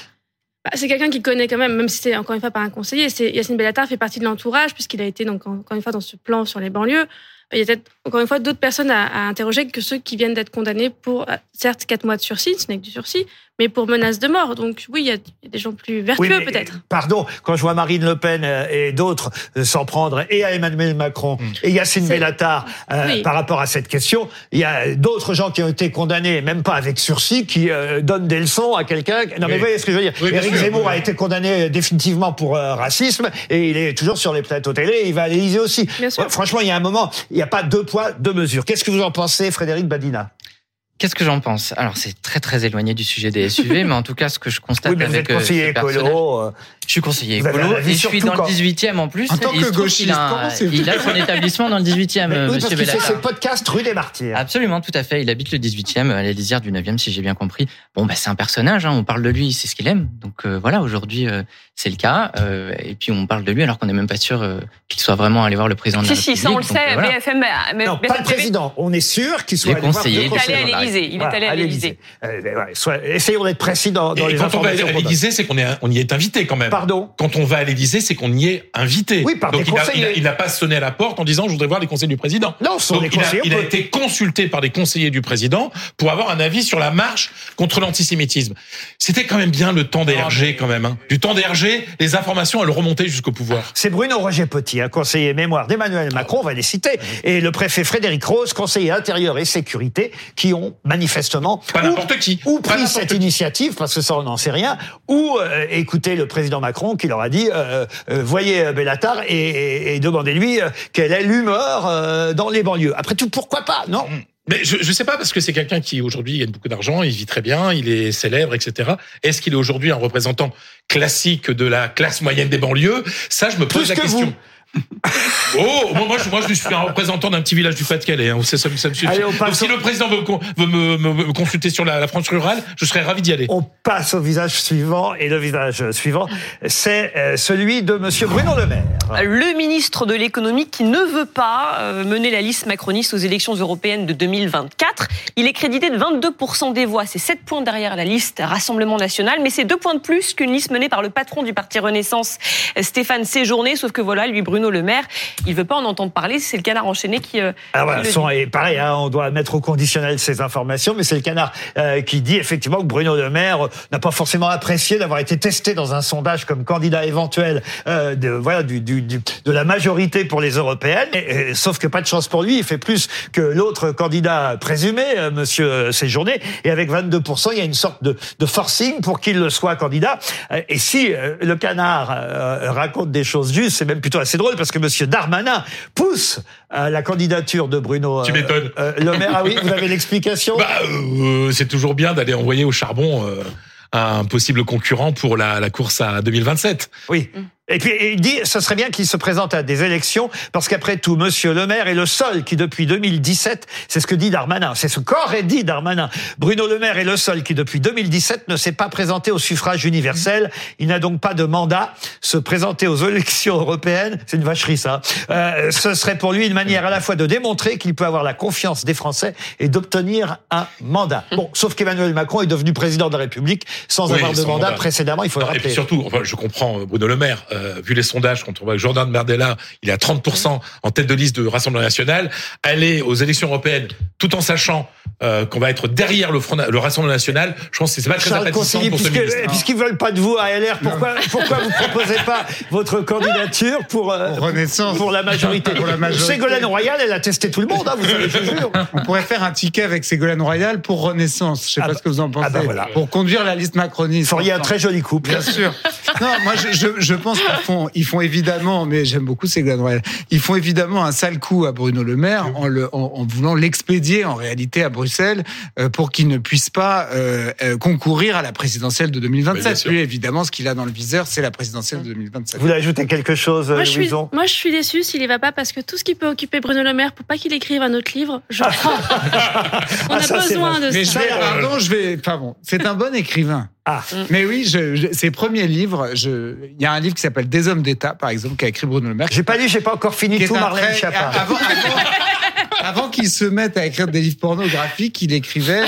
Bah, c'est quelqu'un qui connaît quand même, même si c'est encore une fois pas un conseiller. C'est Yacine Bellatar fait partie de l'entourage puisqu'il a été donc encore une fois dans ce plan sur les banlieues. Il y a peut-être encore une fois d'autres personnes à, à interroger que ceux qui viennent d'être condamnés pour euh, certes quatre mois de sursis, ce n'est que du sursis, mais pour menace de mort. Donc oui, il y a, il y a des gens plus vertueux Oui, peut-être. Pardon, quand je vois Marine Le Pen euh, et d'autres euh, s'en prendre et à Emmanuel Macron et Yacine Bellatar euh, Oui. par rapport à cette question, il y a d'autres gens qui ont été condamnés, même pas avec sursis, qui euh, donnent des leçons à quelqu'un. Non, mais vous voyez ce que je veux dire Éric sûr. Zemmour Oui. a été condamné euh, définitivement pour euh, racisme et il est toujours sur les plateaux télé. Il va à l'Élysée aussi. Bien sûr. Ouais, franchement, il y a un moment, n'y a pas deux poids, deux mesures. Qu'est-ce que vous en pensez, Frédéric Badina? Qu'est-ce que j'en pense? Alors c'est très très éloigné du sujet des SUV, mais en tout cas ce que je constate Oui, mais vous avec êtes euh, conseiller écolo. Je suis conseiller écolo et je suis dans le 18e en plus. En tant Il que gauchiste, il a son établissement dans le 18e, mais euh, monsieur qu'il fait Bellatar. ses podcasts rue des Martyrs. Absolument, tout à fait. Il habite le 18e, à la lisière du 9e, si j'ai bien compris. Bon, bah, c'est un personnage, hein, on parle de lui, c'est ce qu'il aime. Donc euh, voilà, aujourd'hui, euh, c'est le cas. Euh, et puis on parle de lui alors qu'on n'est même pas sûr euh, qu'il soit vraiment allé voir le président de Si, la si, République. ça on le Donc, sait, voilà. BFM, mais Non, BFM pas le président. On est sûr qu'il soit allé voir deux du Il est allé à l'Élysée. Il est allé à l'Élysée. Essayons d'être précis dans, les quand on va informations. à l'Élysée, c'est qu'on est, on y est invité quand même. Pardon Quand on va à l'Élysée, c'est qu'on y est invité. Oui, par Donc des il a- conseillers. il a- il n'a pas sonné à la porte en disant je voudrais voir les conseils du président. Non, ce sont Donc, des il a, conseillers. il a on peut- été consulté par des conseillers du président pour avoir un avis sur la marche contre l'antisémitisme. C'était quand même bien le temps des RG quand même. hein. Du temps des RG, les informations elles remontaient jusqu'au pouvoir. C'est Bruno Roger Petit, un conseiller mémoire d'Emmanuel Macron, on va les citer, et le préfet Frédéric Rose, conseiller intérieur et sécurité, qui ont manifestement Pas n'importe qui. ou pris cette qui. initiative, parce que ça on n'en sait rien, ou euh, écouté le président Macron qui leur a dit euh, euh, voyez euh, Bellatar et, et- et demandez-lui quelle est l'humeur dans les banlieues. Après tout, pourquoi pas Non Mais je, je sais pas parce que c'est quelqu'un qui aujourd'hui gagne beaucoup d'argent, il vit très bien, il est célèbre, etc. Est-ce qu'il est aujourd'hui un représentant classique de la classe moyenne des banlieues? Ça, je me pose Plus la que question. vous. Oh, moi, moi, je, moi, je suis un représentant d'un petit village du Pas-de-Calais. Hein, ça, ça, ça me suffit. Allez, on Donc, si au- le président veut, veut me, me- me consulter sur la, la France rurale, je serais ravi d'y aller. On passe au visage suivant et le visage suivant, c'est euh, celui de Monsieur Bruno Le Maire. Le ministre de l'économie qui ne veut pas euh, mener la liste macroniste aux élections européennes de 2024. Il est crédité de 22% des voix. C'est 7 points derrière la liste Rassemblement National, mais c'est 2 points de plus qu'une liste menée par le patron du parti Renaissance, Stéphane Séjourné. Sauf que voilà, lui, Bruno Le Maire, il veut pas en entendre parler. C'est le canard enchaîné qui. euh, Ah voilà, qui son, et pareil, hein, on doit mettre au conditionnel ces informations, mais c'est le canard euh, qui dit effectivement que Bruno Le Maire euh, n'a pas forcément apprécié d'avoir été testé dans un sondage comme candidat éventuel euh, de voilà du, du, du- de la majorité pour les européennes. Et, et, sauf que pas de chance pour lui, il fait plus que l'autre candidat présumé, Monsieur Séjourné, et avec 22% il y a une sorte de, de forcing pour qu'il le soit candidat. Et si le canard raconte des choses justes, c'est même plutôt assez drôle parce que Monsieur Darmanin pousse euh, la candidature de Bruno Tu euh, m'étonnes. euh, Le Maire. Ah oui, vous avez l'explication Bah, euh, c'est toujours bien d'aller envoyer au charbon euh, un possible concurrent pour la, la course à 2027. Oui. Et puis il dit, ce serait bien qu'il se présente à des élections, parce qu'après tout, Monsieur Le Maire est le seul qui, depuis 2017, c'est ce que dit Darmanin, c'est ce qu'aurait dit Darmanin. Bruno Le Maire est le seul qui, depuis 2017, ne s'est pas présenté au suffrage universel. Il n'a donc pas de mandat. Se présenter aux élections européennes, c'est une vacherie ça. Euh, ce serait pour lui une manière à la fois de démontrer qu'il peut avoir la confiance des Français et d'obtenir un mandat. Bon, sauf qu'Emmanuel Macron est devenu président de la République sans Oui, avoir de sans mandat mandat. précédemment. Il faut le Non, et rappeler. puis surtout, enfin, je comprends euh, Bruno Le Maire, euh, vu les sondages, quand on voit que Jordan Bardella, il est à 30% en tête de liste de Rassemblement National, aller aux élections européennes tout en sachant euh, qu'on va être derrière le, Front, le Rassemblement National, je pense que c'est pas très Charles appétissant pour ce puisque- ministre. puisqu'ils veulent pas de vous à LR, pourquoi, pourquoi vous proposez pas votre candidature pour, euh, Pour Renaissance. pour la majorité? Pour la majorité. Ségolène Royal, elle a testé tout le monde, hein, vous savez, je vous jure. On pourrait faire un ticket avec Ségolène Royal pour Renaissance. Je sais Ah pas bah- ce que vous en pensez. ah bah voilà. Pour conduire la liste macroniste. Vous feriez un très joli couple. Bien sûr. Non, moi je, je, je pense qu'ils font, ils font évidemment, mais j'aime beaucoup Ségolène Royal. Ils font évidemment un sale coup à Bruno Le Maire en, le, en, en voulant l'expédier en réalité à Bruxelles euh, pour qu'il ne puisse pas euh, euh, concourir à la présidentielle de Oui, bien 2027. sûr. Lui, évidemment, ce qu'il a dans le viseur, c'est la présidentielle de 2027. Vous voulez ajouter quelque chose, Moi je, suis, moi, je suis déçue s'il y va pas parce que tout ce qui peut occuper Bruno Le Maire pour pas qu'il écrive un autre livre, je prends. On Ah, a ça, c'est besoin de Mais je ça. vais, pardon, je vais, enfin bon, c'est un bon écrivain. Ah. Mais oui, je, je- ses premiers livres, il y a un livre qui s'appelle Des hommes d'État, par exemple, qu'a écrit Bruno Le Maire. J'ai pas lu, j'ai pas encore fini tout Marlène très- Schiappa. Avant, avant- avant qu'il se mette à écrire des livres pornographiques, il écrivait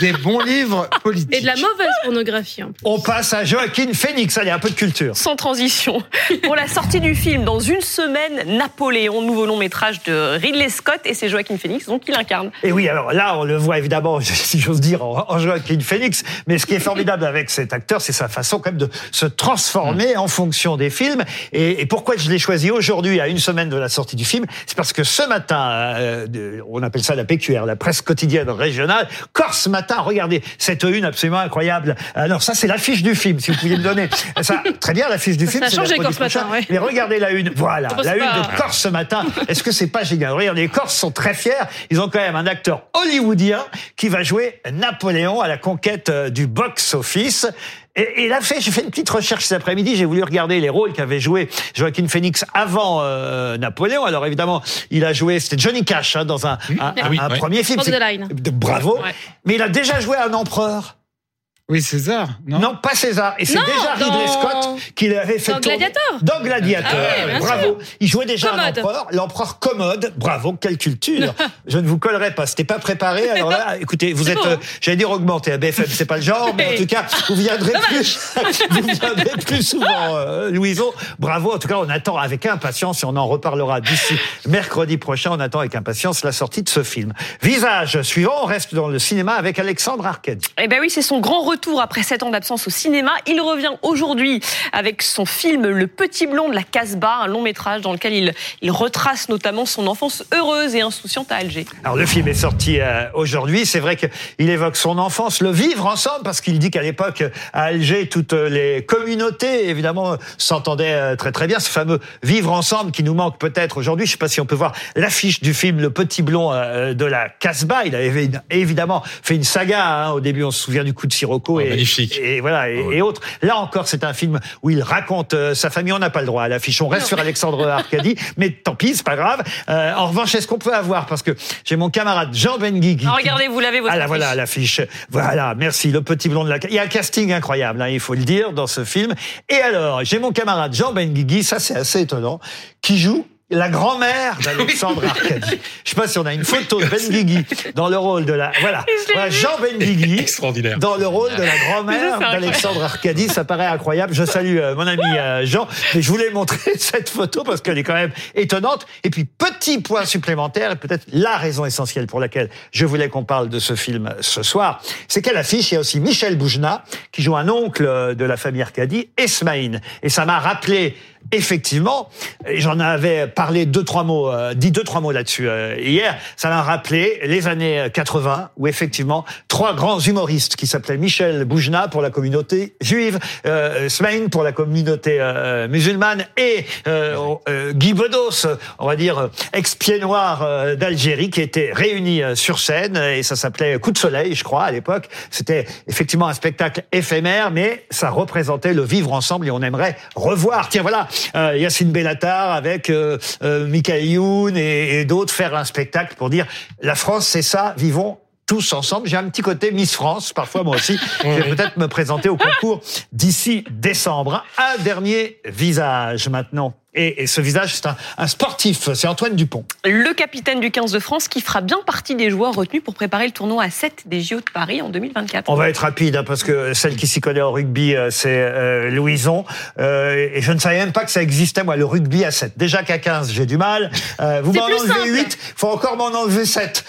des bons livres politiques. Et de la mauvaise pornographie. en plus. On passe à Joaquin Phoenix, allez, un peu de culture. Sans transition. Pour la sortie du film, dans une semaine, Napoléon, nouveau long métrage de Ridley Scott, et c'est Joaquin Phoenix, donc il incarne. Et oui, alors là, on le voit évidemment, si j'ose dire, en, Joaquin Phoenix. Mais ce qui est formidable avec cet acteur, c'est sa façon quand même de se transformer en fonction des films. Et, et pourquoi je l'ai choisi aujourd'hui, à une semaine de la sortie du film C'est parce que ce matin, euh, de- on appelle ça la PQR, la presse quotidienne régionale, Corse Matin, regardez cette une absolument incroyable. Alors ça, c'est l'affiche du film, si vous pouviez me donner. Ça, très bien, l'affiche du film. Ça a changé, Corse Matin, ouais. Mais regardez la une, voilà, la une de Corse matin. Est-ce que c'est pas génial? Regardez, les Corses sont très fiers. Ils ont quand même un acteur hollywoodien qui va jouer Napoléon à la conquête euh, du box-office. Et, et là, fait, j'ai fait une petite recherche cet après-midi. J'ai voulu regarder les rôles qu'avait joué Joaquin Phoenix avant euh, Napoléon. Alors évidemment, il a joué, c'était Johnny Cash hein, dans un, un, Ah oui, un ouais. premier film. De- Bravo. Ouais. Mais il a déjà joué un empereur. Oui, César, non, Non, pas César. Et c'est déjà Ridley dans- Scott qui l'avait fait Dans tourner- Gladiator. Dans Gladiator. Ah Bravo. Il jouait déjà Commode. un empereur, l'empereur commode. Bravo, quelle culture. Je ne vous collerai pas. C'était pas préparé. Alors là, écoutez, vous êtes, euh, j'allais dire augmenté à BFM, c'est pas le genre, mais en tout cas, vous viendrez plus, vous viendrez plus souvent, euh, Louison. Bravo. En tout cas, on attend avec impatience et on en reparlera d'ici mercredi prochain. On attend avec impatience la sortie de ce film. Visage suivant, on reste dans le cinéma avec Alexandre Arcadi. Eh ben oui, c'est son grand retour après sept ans d'absence au cinéma. Il revient aujourd'hui avec son film Le Petit Blond de la Casbah, un long métrage dans lequel il, il retrace notamment son enfance heureuse et insouciante à Alger. Alors le film est sorti euh, aujourd'hui. C'est vrai qu'il évoque son enfance, le vivre ensemble, parce qu'il dit qu'à l'époque à Alger, toutes les communautés évidemment s'entendaient euh, très très bien. Ce fameux vivre ensemble qui nous manque peut-être aujourd'hui. Je sais pas si on peut voir l'affiche du film Le Petit Blond euh, de la Casbah. Il avait évidemment fait une saga. hein. Au début, on se souvient du coup de Sirocco Rocco Oh, et, magnifique. et voilà et, Ah ouais. et autres. Là encore, c'est un film où il raconte euh, sa famille. On n'a pas le droit à l'affiche. On reste sur Alexandre Arcadie, mais tant pis, c'est pas grave. Euh, en revanche, est-ce qu'on peut avoir parce que j'ai mon camarade Jean Benguigui. Ah, qui- regardez, vous l'avez votre Ah là, voilà l'affiche. Voilà, merci. Le petit blond de la. Il y a un casting incroyable, hein, il faut le dire, dans ce film. Et alors, j'ai mon camarade Jean Benguigui, ça c'est assez étonnant, qui joue. La grand-mère d'Alexandre Arcadie. Je sais pas si on a une photo de Benguigui dans le rôle de la. Voilà, voilà. Jean Benguigui Extraordinaire. dans le rôle de la grand-mère d'Alexandre Arcadie. Ça paraît incroyable. Je salue euh, mon ami euh, Jean, mais je voulais montrer cette photo parce qu'elle est quand même étonnante. Et puis, petit point supplémentaire, et peut-être la raison essentielle pour laquelle je voulais qu'on parle de ce film ce soir, c'est qu'à l'affiche, il y a aussi Michel Boujna, qui joue un oncle euh, de la famille Arcadie, Esmaïn. Et ça m'a rappelé effectivement, j'en avais parlé deux trois mots, euh, dit deux trois mots là-dessus euh, hier. Ça m'a rappelé les années 80 où effectivement trois grands humoristes qui s'appelaient Michel Boujna pour la communauté juive, euh, Smaïn pour la communauté euh, musulmane et euh, euh, Guy Bedos, on va dire ex-pied noir euh, d'Algérie, qui étaient réunis euh, sur scène et ça s'appelait Coup de soleil, je crois à l'époque. C'était effectivement un spectacle éphémère, mais ça représentait le vivre ensemble et on aimerait revoir. Tiens voilà, euh, Yacine Bellatar avec euh, euh, Michael Youn et, et d'autres faire un spectacle pour dire la France c'est ça, vivons tous ensemble. J'ai un petit côté Miss France, parfois moi aussi. Je vais peut-être me présenter au concours d'ici décembre. Un dernier visage maintenant. Et, et ce visage, c'est un, un sportif. C'est Antoine Dupont. Le capitaine du 15 de France qui fera bien partie des joueurs retenus pour préparer le tournoi à 7 des JO de Paris en 2024. On va être rapide hein, parce que celle qui s'y connaît au rugby, euh, c'est euh, Louison. Euh, et je ne savais même pas que ça existait, moi, le rugby à 7. Déjà qu'à 15, j'ai du mal. Euh, vous m'en enlevez simple. 8, faut encore m'en enlever 7.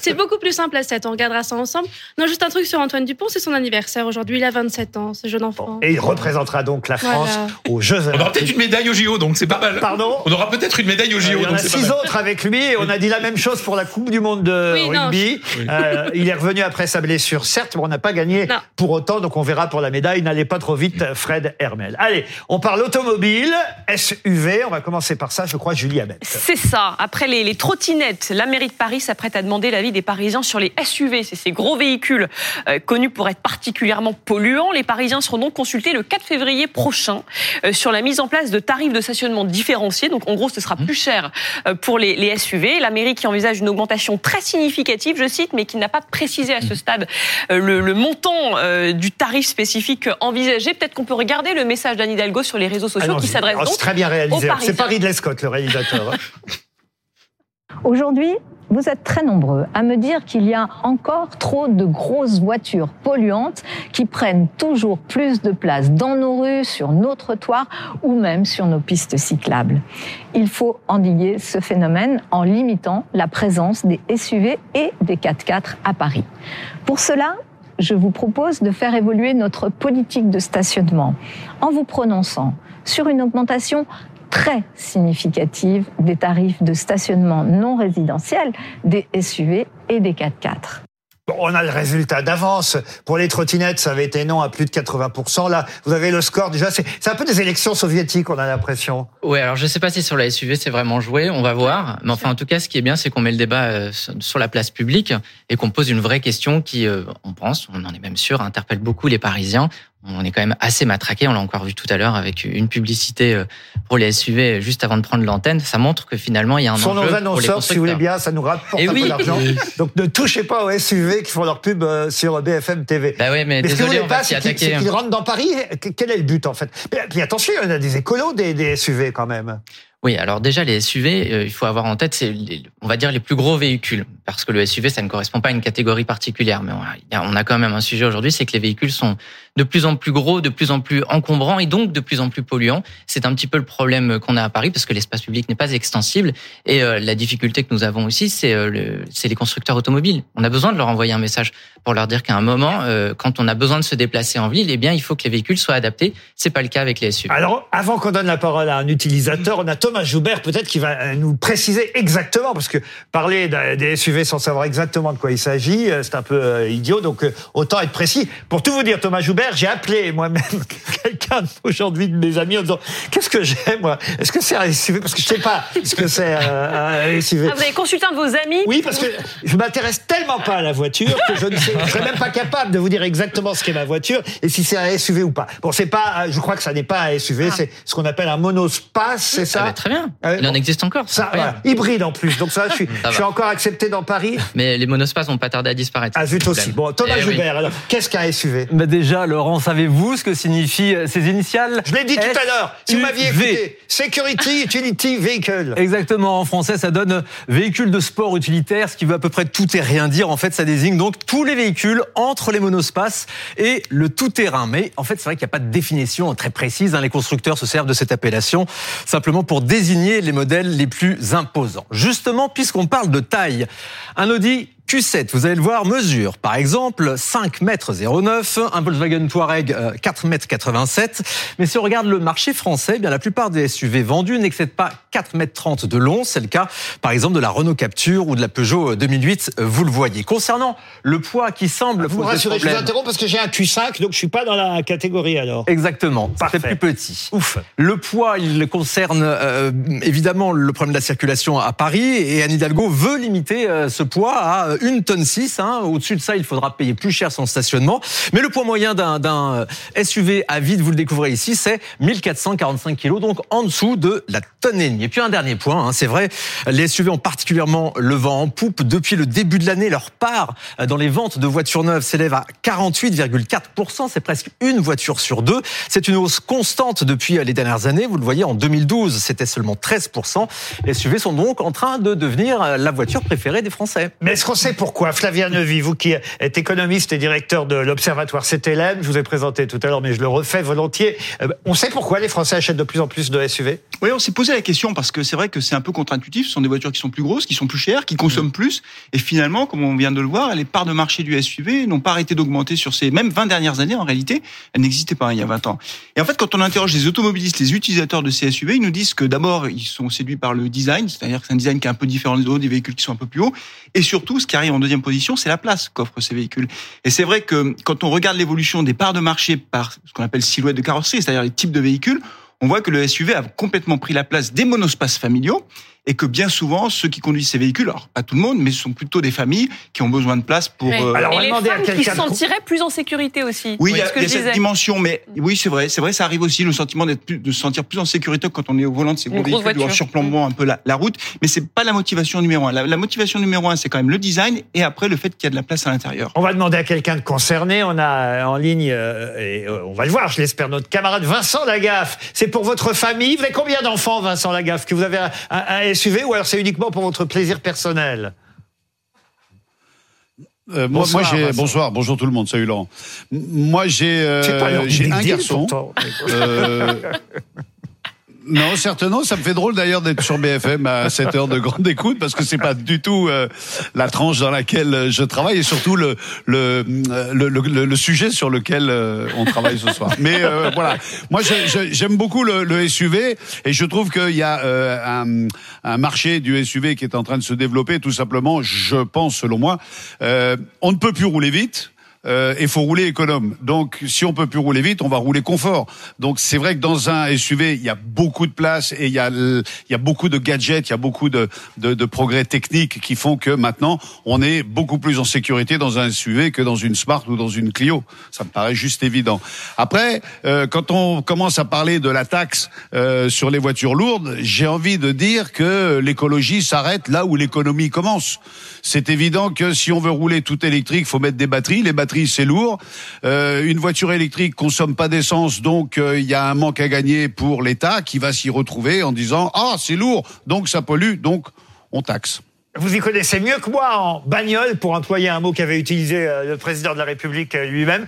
C'est- beaucoup plus simple à 7, on regardera ça ensemble. Non, juste un truc sur Antoine Dupont, c'est son anniversaire aujourd'hui, il a 27 ans, ce jeune enfant. Et il représentera donc la France Voilà. aux Jeux On aura peut-être Olympiques. une médaille au JO, donc c'est pas mal. Pardon On aura peut-être une médaille au Euh, JO, Il y en donc a six autres avec lui et on a dit la même chose pour la Coupe du Monde de Oui, non, rugby. Euh, il est revenu après sa blessure, certes, mais on n'a pas gagné Non. pour autant, donc on verra pour la médaille. N'allez pas trop vite, Fred Hermel. Allez, on parle automobile, SUV. On va commencer par ça, je crois, Julie Hamet. C'est ça. Après les, les trottinettes, la mairie de Paris s'apprête à demander l'avis des Parisiens sur les SUV. C'est ces gros véhicules euh, connus pour être particulièrement polluants. Les Parisiens seront donc consultés le 4 février prochain euh, sur la mise en place de tarifs de stationnement différenciés. Donc en gros, ce sera plus cher euh, pour les, les SUV. La mairie qui envisage une augmentation très significative, je cite, mais qui n'a pas précisé à ce stade euh, le, le montant euh, du tarif spécifique envisagé. Peut-être qu'on peut regarder le message d'Anne Hidalgo sur les réseaux sociaux qui Allons-y. s'adresse Oh, donc C'est très bien réalisé. C'est pas Ridley Scott, le réalisateur. Aujourd'hui, vous êtes très nombreux à me dire qu'il y a encore trop de grosses voitures polluantes qui prennent toujours plus de place dans nos rues, sur nos trottoirs ou même sur nos pistes cyclables. Il faut endiguer ce phénomène en limitant la présence des SUV et des 4x4 à Paris. Pour cela, je vous propose de faire évoluer notre politique de stationnement en vous prononçant sur une augmentation très significative des tarifs de stationnement non résidentiel des SUV et des 4x4. Bon, on a le résultat d'avance. Pour les trottinettes, ça avait été non à plus de 80%. Là, vous avez le score déjà. C'est c'est un peu des élections soviétiques, on a l'impression. Ouais, alors je sais pas si sur la SUV c'est vraiment joué, on va voir. Mais enfin, en tout cas, ce qui est bien, c'est qu'on met le débat euh, sur la place publique et qu'on pose une vraie question qui, euh, on pense, on en est même sûr, interpelle beaucoup les Parisiens. On est quand même assez matraqué. On l'a encore vu tout à l'heure avec une publicité euh, pour les SUV juste avant de prendre l'antenne. Ça montre que finalement, il y a un enjeu nos pour les annonceurs, si vous voulez constructeurs. bien, ça nous rapporte Eh un oui. peu d'argent. Donc ne touchez pas aux SUV qui font leur pub euh, sur BFM TV. Bah ouais, mais, Mais ce que vous désolé, voulez on va pas, s'y c'est qu'ils qu'ils rentrent dans Paris. Que- Quel est le but en fait? Mais- Puis attention, il y en a des écolos des, des SUV quand même. Oui, alors déjà les SUV, euh, il faut avoir en tête, c'est les- on va dire les plus gros véhicules, parce que le SUV ça ne correspond pas à une catégorie particulière, mais on a, quand même un sujet aujourd'hui, c'est que les véhicules sont de plus en plus gros, de plus en plus encombrants et donc de plus en plus polluants. C'est un petit peu le problème qu'on a à Paris parce que l'espace public n'est pas extensible et euh, la difficulté que nous avons aussi, c'est euh, c'est les constructeurs automobiles. On a besoin de leur envoyer un message pour leur dire qu'à un moment, euh, quand on a besoin de se déplacer en ville, eh bien il faut que les véhicules soient adaptés. C'est pas le cas avec les SUV. Alors, avant qu'on donne la parole à un utilisateur, on a Thomas Joubert, peut-être qu'il va nous préciser exactement, parce que parler des SUV sans savoir exactement de quoi il s'agit, euh, c'est un peu euh, idiot, donc euh, autant être précis. Pour tout vous dire, Thomas Joubert, j'ai appelé moi-même quelqu'un aujourd'hui de mes amis en disant qu'est-ce que j'ai moi? Est-ce que c'est un SUV Parce que je sais pas ce que c'est euh, un SUV. Ah, vous avez consulté un de vos amis? Oui, parce que je m'intéresse tellement pas à la voiture que je ne sais, je serais même pas capable de vous dire exactement ce qu'est ma voiture et si c'est un SUV ou pas. Bon, c'est pas, je crois que ça n'est pas un SUV, c'est ce qu'on appelle un monospace, c'est ça? Ah bah, très bien. Ah Il en existe encore. Ça, voilà, hybride en plus. Donc ça, je suis, Ça je suis va. encore accepté dans Paris. Mais les monospaces vont pas tarder à disparaître. Ah, zut aussi. Bon, Thomas Eh oui. Joubert, alors, qu'est-ce qu'un SUV Bah déjà, Laurent, savez-vous ce que signifient euh, ces initiales? Je l'ai dit tout à l'heure. Si vous m'aviez écouté, Security Utility Vehicle. Exactement, en français ça donne véhicule de sport utilitaire, ce qui veut à peu près tout et rien dire. En fait, ça désigne donc tous les véhicules entre les monospaces et le tout-terrain. Mais en fait, c'est vrai qu'il n'y a pas de définition très précise. hein. Les constructeurs se servent de cette appellation simplement pour désigner les modèles les plus imposants. Justement, puisqu'on parle de taille, un Audi Q7, vous allez le voir, mesure par exemple 5 mètres 09, un Volkswagen Touareg euh, 4 mètres 87. Mais si on regarde le marché français, eh bien la plupart des SUV vendus n'excèdent pas 4 mètres 30 de long. C'est le cas par exemple de la Renault Capture ou de la Peugeot 2008. euh, Vous le voyez. Concernant le poids qui semble Vous me poser rassurez, je vous problème. interromps parce que j'ai un Q5, donc je suis pas dans la catégorie alors. Exactement, Parfait. plus petit. Ouf. Le poids, il concerne euh, évidemment le problème de la circulation à Paris et Anne Hidalgo veut limiter euh, ce poids à euh, une tonne 6. Hein. Au-dessus de ça, il faudra payer plus cher son stationnement. Mais le poids moyen d'un- euh, SUV à vide, vous le découvrez ici, c'est 1445 kilos, donc en dessous de la tonne et demie. Et puis un dernier point, hein, c'est vrai, les SUV ont particulièrement le vent en poupe. Depuis le début de l'année, leur part euh, dans les ventes de voitures neuves s'élève à 48,4%. C'est presque une voiture sur deux. C'est une hausse constante depuis euh, les dernières années. Vous le voyez, en 2012, c'était seulement 13%. Les SUV sont donc en train de devenir euh, la voiture préférée des Français. Sait pourquoi Flavien Neuvy, vous qui êtes économiste et directeur de l'Observatoire CTLM, je vous ai présenté tout à l'heure, mais je le refais volontiers. euh, On sait pourquoi les Français achètent de plus en plus de SUV Oui, on s'est posé la question parce que c'est vrai que c'est un peu contre-intuitif. Ce sont des voitures qui sont plus grosses, qui sont plus chères, qui Mm. consomment plus. Et finalement, comme on vient de le voir, les parts de marché du SUV n'ont pas arrêté d'augmenter sur ces même 20 dernières années. En réalité, elles n'existaient pas il y a 20 ans. Et en fait, quand on interroge les automobilistes, les utilisateurs de ces SUV, ils nous disent que d'abord, ils sont séduits par le design, c'est-à-dire que c'est un design qui est un peu différent des autres, des véhicules qui sont un peu plus hauts. Et surtout, ce qui arrive en deuxième position, c'est la place qu'offrent ces véhicules. Et c'est vrai que quand on regarde l'évolution des parts de marché par ce qu'on appelle silhouette de carrosserie, c'est-à-dire les types de véhicules, on voit que le SUV a complètement pris la place des monospaces familiaux et que bien souvent, ceux qui conduisent ces véhicules, alors pas tout le monde, mais ce sont plutôt des familles qui ont besoin de place pour... Euh, Alors, on Et va les demander à femmes qui se sentiraient plus en sécurité aussi. Oui, il y a, ce que il y a je cette dimension, mais oui, c'est vrai, c'est vrai, ça arrive aussi le sentiment d'être plus, de se sentir plus en sécurité quand on est au volant de ces gros véhicules ou en voiture. surplombant un peu la, la route. Mais c'est pas la motivation numéro un. La, la motivation numéro un, c'est quand même le design et après le fait qu'il y a de la place à l'intérieur. On va demander à quelqu'un de concerné. On a euh, en ligne, euh, et euh, on va le voir, je l'espère, notre camarade Vincent Lagaffe. C'est pour votre famille. Vous avez combien d'enfants, Vincent Lagaffe Que vous avez un, un- un SUV ou alors c'est uniquement pour votre plaisir personnel Euh, moi, Bonsoir, moi, j'ai bonsoir, bonjour tout le monde, salut Laurent. Moi j'ai euh, j'ai un garçon. Euh, non, certainement, ça me fait drôle d'ailleurs d'être sur BFM à cette heure de grande écoute parce que c'est pas du tout euh, la tranche dans laquelle je travaille et surtout le le le, le, le sujet sur lequel euh, on travaille ce soir. Mais euh, voilà, moi j'aime beaucoup le, le SUV et je trouve qu'il y a euh, un, un marché du SUV qui est en train de se développer tout simplement. Je pense, selon moi, euh, on ne peut plus rouler vite. Euh, il faut rouler économe. Donc, si on peut plus rouler vite, on va rouler confort. Donc, c'est vrai que dans un SUV, il y a beaucoup de place et il y a, il y a beaucoup de gadgets, il y a beaucoup de, de, de progrès techniques qui font que maintenant, on est beaucoup plus en sécurité dans un SUV que dans une Smart ou dans une Clio. Ça me paraît juste évident. Après, euh, quand on commence à parler de la taxe euh, sur les voitures lourdes, j'ai envie de dire que l'écologie s'arrête là où l'économie commence. C'est évident que si on veut rouler tout électrique, faut mettre des batteries. Les batteries, c'est lourd. Euh, une voiture électrique consomme pas d'essence, donc euh, il y a un manque à gagner pour l'État qui va s'y retrouver en disant ah c'est lourd, donc ça pollue, donc on taxe. Vous y connaissez mieux que moi en bagnole, pour employer un mot qu'avait utilisé euh, le président de la République lui-même,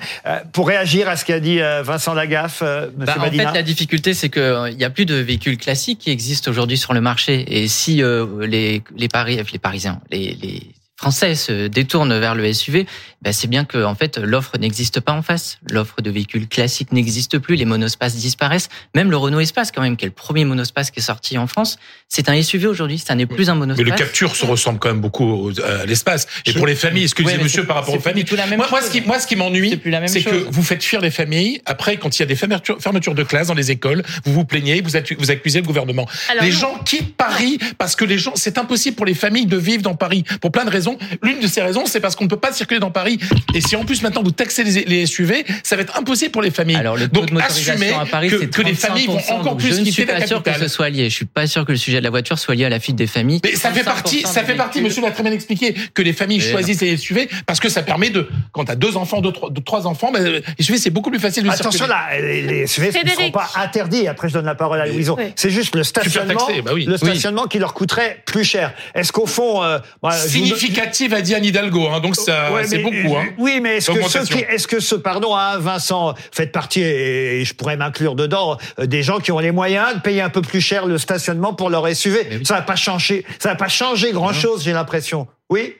pour réagir à ce qu'a dit Vincent Lagaffe, Bah, en fait, la difficulté, c'est qu'il n'y a plus de véhicules classiques qui existent aujourd'hui sur le marché. Et si euh, les, les, Paris, les Parisiens, les, les Français se détournent vers le SUV, ben c'est bien que en fait l'offre n'existe pas en face. L'offre de véhicules classiques n'existe plus, les monospaces disparaissent. Même le Renault Espace, quand même, qui est le premier monospace qui est sorti en France, c'est un SUV aujourd'hui. Ça n'est plus un Mais monospace. le Capture se ressemble quand même beaucoup au- à l'espace. Et pour les familles, Ouais, mais monsieur c'est- par rapport aux familles. du tout la même moi, moi, ce chose. qui, moi, ce qui m'ennuie, c'est que vous faites fuir les familles. Après, quand il y a des fermetures, de classes dans les écoles, vous vous plaignez, vous, accu- vous accusez le gouvernement. Alors les non. gens quittent Paris parce que les gens, c'est impossible pour les familles de vivre dans Paris pour plein de raisons. L'une de ces raisons, c'est parce qu'on ne peut pas circuler dans Paris. Et si en plus maintenant vous taxez les, les SUV, ça va être impossible pour les familles. Alors le taux Donc de motorisation à Paris, que, c'est que les familles vont 35%, encore plus Je ne suis pas sûr que ce soit lié. Je suis pas sûr que le sujet de la voiture soit lié à la fuite des familles. Mais ça fait 35% partie, ça fait partie, monsieur l'a très bien expliqué, que les familles Mais choisissent les SUV parce que ça permet de, quand t'as deux enfants, deux, trois, deux, trois enfants, ben, les SUV c'est beaucoup plus facile de Attention circuler. là, les, les SUV ne seront Frédéric. pas interdits. Après, je donne la parole à Louison. Oui. C'est juste le stationnement, taxé, bah oui. le Oui. stationnement qui leur coûterait plus cher. Est-ce qu'au fond, euh, vous- Significative a dit Anne Hidalgo, hein, donc ça, Ouais, c'est mais- beaucoup. Hein. Oui, mais est-ce que ceux qui, est-ce que ce, pardon, hein, Vincent, faites partie, et je pourrais m'inclure dedans, euh, des gens qui ont les moyens de payer un peu plus cher le stationnement pour leur SUV. Ça va pas changer, ça va pas changer grand chose, j'ai l'impression. Oui?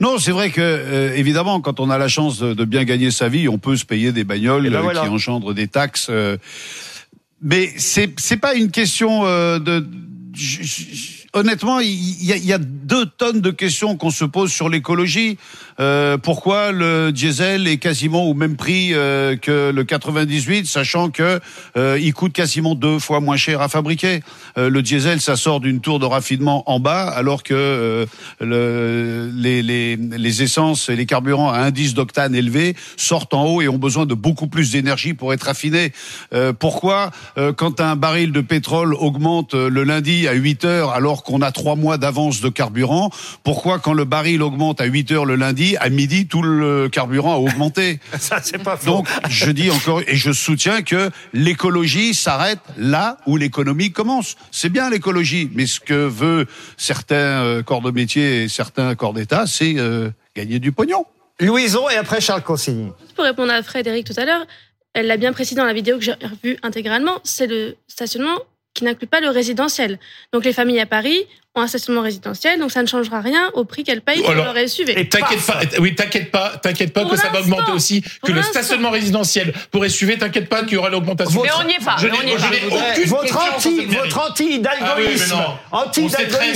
Non, c'est vrai que euh, évidemment, quand on a la chance de, de bien gagner sa vie, on peut se payer des bagnoles Eh ben euh, voilà. qui engendrent des taxes. euh, mais c'est c'est pas une question euh, de. j- j- Honnêtement, il y y a deux tonnes de questions qu'on se pose sur l'écologie. Euh, pourquoi le diesel est quasiment au même prix euh, que le 98, sachant que euh, il coûte quasiment deux fois moins cher à fabriquer? Euh, le diesel, ça sort d'une tour de raffinement en bas, alors que euh, le, les, les, les essences et les carburants à indice d'octane élevé sortent en haut et ont besoin de beaucoup plus d'énergie pour être affinés. Pourquoi, quand un baril de pétrole augmente le lundi à 8 heures, alors qu'on a trois mois d'avance de carburant, pourquoi quand le baril augmente à 8 heures le lundi, à midi, tout le carburant a augmenté Ça, c'est pas faux. donc, je dis encore, et je soutiens que l'écologie s'arrête là où l'économie commence. C'est bien l'écologie, mais ce que veut certains euh, corps de métier et certains corps d'État, c'est euh, gagner du pognon. Louison et après Charles Consigny. Pour répondre à Frédéric tout à l'heure, elle l'a bien précisé dans la vidéo que j'ai revue intégralement, c'est le stationnement qui n'inclut pas le résidentiel. Donc les familles à Paris ont un stationnement résidentiel, donc ça ne changera rien au prix qu'elles payent pour Alors, leur SUV. et T'inquiète pas, oui, t'inquiète pas, t'inquiète pas Pour que ça va augmenter aussi, que le stationnement résidentiel pour SUV, t'inquiète pas qu'il y aura l'augmentation. Mais on n'y est pas, Je mais on n'ai n'y est pas. Votre en anti, cette mairie. votre Ah oui,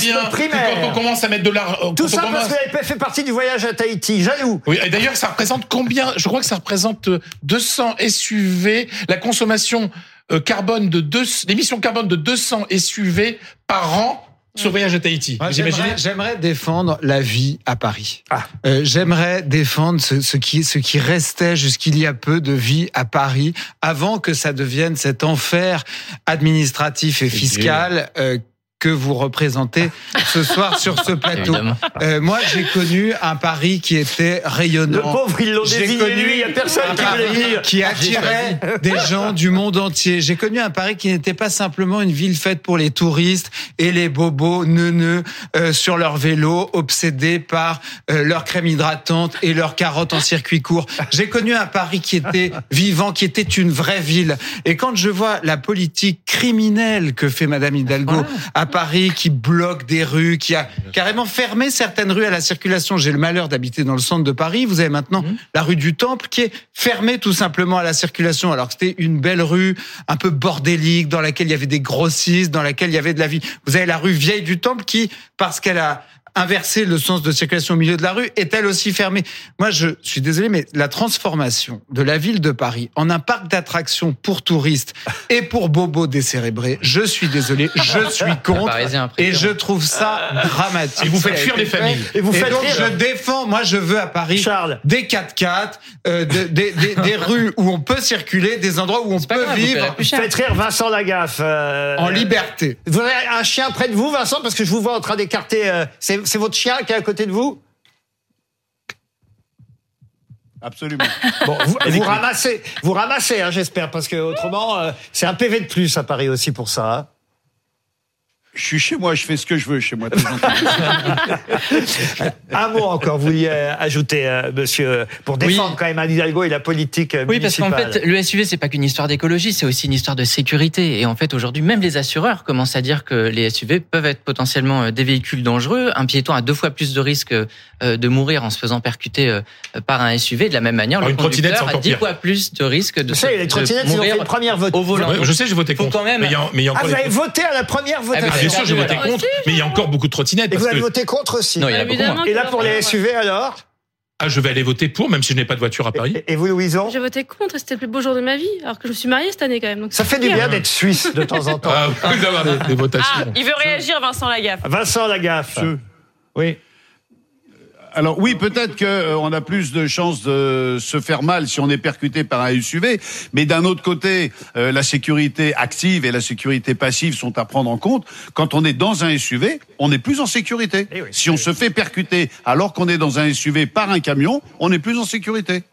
bien que primaire. quand on commence à mettre de l'argent, Tout ça parce que vous avez fait partie du voyage à Tahiti. Jaloux. Oui, et d'ailleurs, ça représente combien? Je crois que ça représente euh, 200 SUV, la consommation euh, carbone de deux, l'émission carbone de 200 SUV par an sur voyage à Tahiti. Moi, Vous imaginez J'aimerais j'aimerais défendre la vie à Paris. Ah. Euh, j'aimerais défendre ce, ce qui ce qui restait jusqu'il y a peu de vie à Paris avant que ça devienne cet enfer administratif et fiscal. euh, que vous représentez ce soir sur ce plateau. Euh, moi, j'ai connu un Paris qui était rayonnant. Le pauvre, ils l'ont J'ai désigné. Il y a personne un qui Paris qui attirait des gens du monde entier. J'ai connu un Paris qui n'était pas simplement une ville faite pour les touristes et les bobos neuneux euh, sur leur vélo, obsédés par euh, leur crème hydratante et leurs carottes en circuit court. J'ai connu un Paris qui était vivant, qui était une vraie ville. Et quand je vois la politique criminelle que fait Madame Hidalgo à Paris, qui bloque des rues, qui a carrément fermé certaines rues à la circulation. J'ai le malheur d'habiter dans le centre de Paris. Vous avez maintenant la rue du Temple qui est fermée tout simplement à la circulation, alors que c'était une belle rue un peu bordélique dans laquelle il y avait des grossistes, dans laquelle il y avait de la vie. Vous avez la rue Vieille du Temple qui, parce qu'elle a inverser le sens de circulation au milieu de la rue est elle aussi fermée? Moi, je suis désolé, mais la transformation de la ville de Paris en un parc d'attractions pour touristes et pour bobos décérébrés, je suis désolé, je suis contre. Et je trouve ça dramatique. Et vous faites fuir les familles. Et vous faites donc, rire. je défends, moi, je veux à Paris Charles. des 4x4, euh, de- des, des- des rues où on peut circuler, des endroits où on peut grave, vivre. Faites rire Vincent Lagaffe. euh, en liberté. Vous avez un chien près de vous, Vincent, parce que je vous vois en train d'écarter. euh, c'est c'est votre chien qui est à côté de vous Absolument. Bon, vous, vous ramassez, vous ramassez, hein, j'espère, parce que autrement, euh, c'est un PV de plus à Paris aussi pour ça. hein. Je suis chez moi, je fais ce que je veux chez moi. Un mot encore, vous vouliez ajouter, euh, monsieur, pour défendre Oui. quand même Anne Hidalgo et la politique Oui, parce qu'en municipale. fait, le SUV, c'est pas qu'une histoire d'écologie, c'est aussi une histoire de sécurité. Et en fait, aujourd'hui, même les assureurs commencent à dire que les SUV peuvent être potentiellement euh, des véhicules dangereux. Un piéton a deux fois plus de risques euh, de mourir en se faisant percuter par un SUV. De la même manière, Alors, le une trottinette, conducteur a dix fois plus de risques de, Vous se- savez, les de trottinettes, ils ont fait mourir le premier vote. au volant. Je sais, j'ai voté Faut contre. quand même- Mais il y a, mais y a Ah, encore vous avez voté à la première Ah, votation Ah, bien sûr, j'ai voté contre, mais il y a encore beaucoup de trottinettes. Et Parce vous avez que, voté contre aussi Non, il y en a beaucoup Évidemment moins. Et là, pour les. SUV, alors ah, je vais aller voter pour, même si je n'ai pas de voiture à Paris. Et et vous, Louison J'ai voté contre, c'était le plus beau jour de ma vie, alors que je me suis mariée cette année quand même. Donc Ça fait du bien d'être suisse de temps en temps. Ah, oui, d'avoir des, des votations. Ah, il veut réagir, Vincent Lagaffe. Vincent Lagaffe. Je- Oui. Alors oui, peut-être que euh, on a plus de chances de se faire mal si on est percuté par un SUV, mais d'un autre côté, euh, la sécurité active et la sécurité passive sont à prendre en compte. Quand on est dans un SUV, on est plus en sécurité. Eh oui. si on se fait percuter alors qu'on est dans un SUV par un camion, on est plus en sécurité.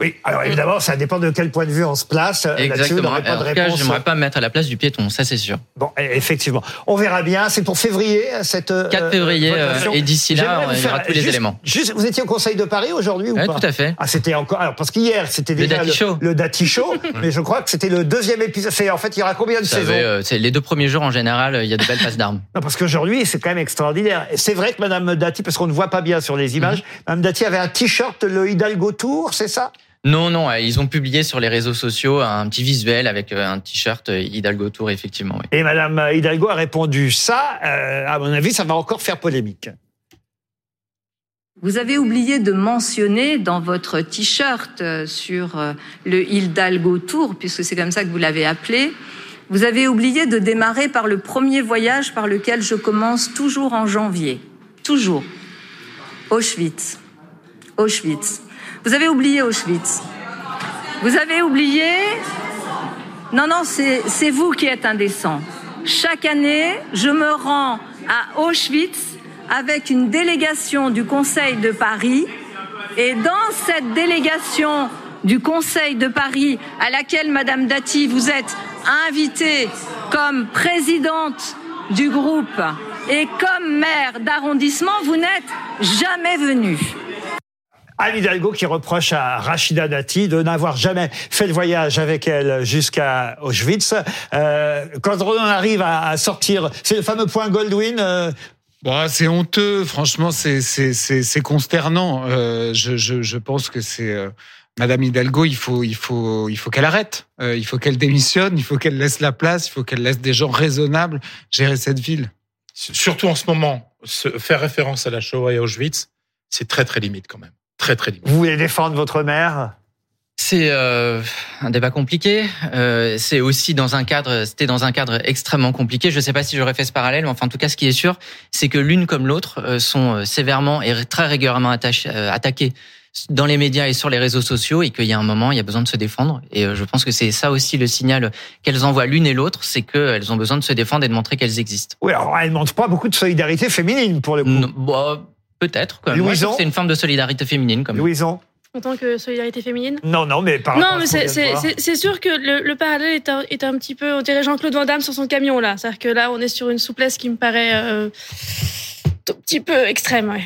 Oui, alors évidemment, ça dépend de quel point de vue on se place. Euh, Exactement. pas En de tout cas, j'aimerais pas me mettre à la place du piéton, ça c'est sûr. Bon, e- effectivement. On verra bien. C'est pour février, cette. euh, 4 février, euh, et d'ici là, y aura tous les juste- éléments. Juste, vous étiez au Conseil de Paris aujourd'hui ou Ouais, pas tout à fait. Ah, c'était encore. Alors, parce qu'hier, c'était Le déjà Dati Show. le Dati Show, mais je crois que c'était le deuxième épisode. En fait, il y aura combien de Vous saisons euh, c'est les deux premiers jours en général, il y a de belles passes d'armes. Non, parce qu'aujourd'hui, c'est quand même extraordinaire. C'est vrai que Madame Dati, parce qu'on ne voit pas bien sur les images, Mhm. Madame Dati avait un t-shirt, le Hidalgo Tour, c'est ça? Non, non, euh, ils ont publié sur les réseaux sociaux un petit visuel avec euh, un t-shirt euh, Hidalgo Tour, effectivement. oui. Et Madame Hidalgo a répondu ça. euh, à mon avis, ça va encore faire polémique. Vous avez oublié de mentionner dans votre t-shirt sur le Hidalgo Tour, puisque c'est comme ça que vous l'avez appelé, vous avez oublié de démarrer par le premier voyage par lequel je commence toujours en janvier. Toujours. Auschwitz. Auschwitz. Vous avez oublié Auschwitz. Vous avez oublié... Non, non, c'est vous qui êtes indécent. Chaque année, je me rends à Auschwitz avec une délégation du Conseil de Paris. Et dans cette délégation du Conseil de Paris, à laquelle, Madame Dati, vous êtes invitée comme présidente du groupe et comme maire d'arrondissement, vous n'êtes jamais venue. Anne Hidalgo qui reproche à Rachida Dati de n'avoir jamais fait le voyage avec elle jusqu'à Auschwitz. Euh, quand on arrive à, à sortir, c'est le fameux point Goldwyn. euh, Bon, c'est honteux, franchement, c'est c'est c'est c'est consternant. Euh, je, je je pense que c'est euh, Madame Hidalgo, il faut il faut il faut qu'elle arrête. Euh, il faut qu'elle démissionne. Il faut qu'elle laisse la place. Il faut qu'elle laisse des gens raisonnables gérer cette ville. Surtout en ce moment, se faire référence à la Shoah et Auschwitz, c'est très très limite quand même. Très très limite. vous voulez défendre votre mère C'est euh, un débat compliqué. Euh, c'est aussi dans un cadre, c'était dans un cadre extrêmement compliqué. Je ne sais pas si j'aurais fait ce parallèle, mais enfin, en tout cas, ce qui est sûr, c'est que l'une comme l'autre euh, sont euh, sévèrement et très régulièrement attaché- euh, attaquées dans les médias et sur les réseaux sociaux, et qu'il y a un moment, il y a besoin de se défendre. Et je pense que c'est ça aussi le signal qu'elles envoient l'une et l'autre, c'est qu'elles ont besoin de se défendre et de montrer qu'elles existent. Oui, alors elle ne montre pas beaucoup de solidarité féminine pour le coup. Non, bon, peut-être. quand même. Moi, je trouve Louison que C'est une forme de solidarité féminine, comme. Louison En tant que solidarité féminine Non, non, mais par Non, mais c'est- sûr que le, le parallèle est un, est un petit peu, on dirait Jean-Claude Van Damme sur son camion là. C'est-à-dire que là, on est sur une souplesse qui me paraît euh, un petit peu extrême. Ouais.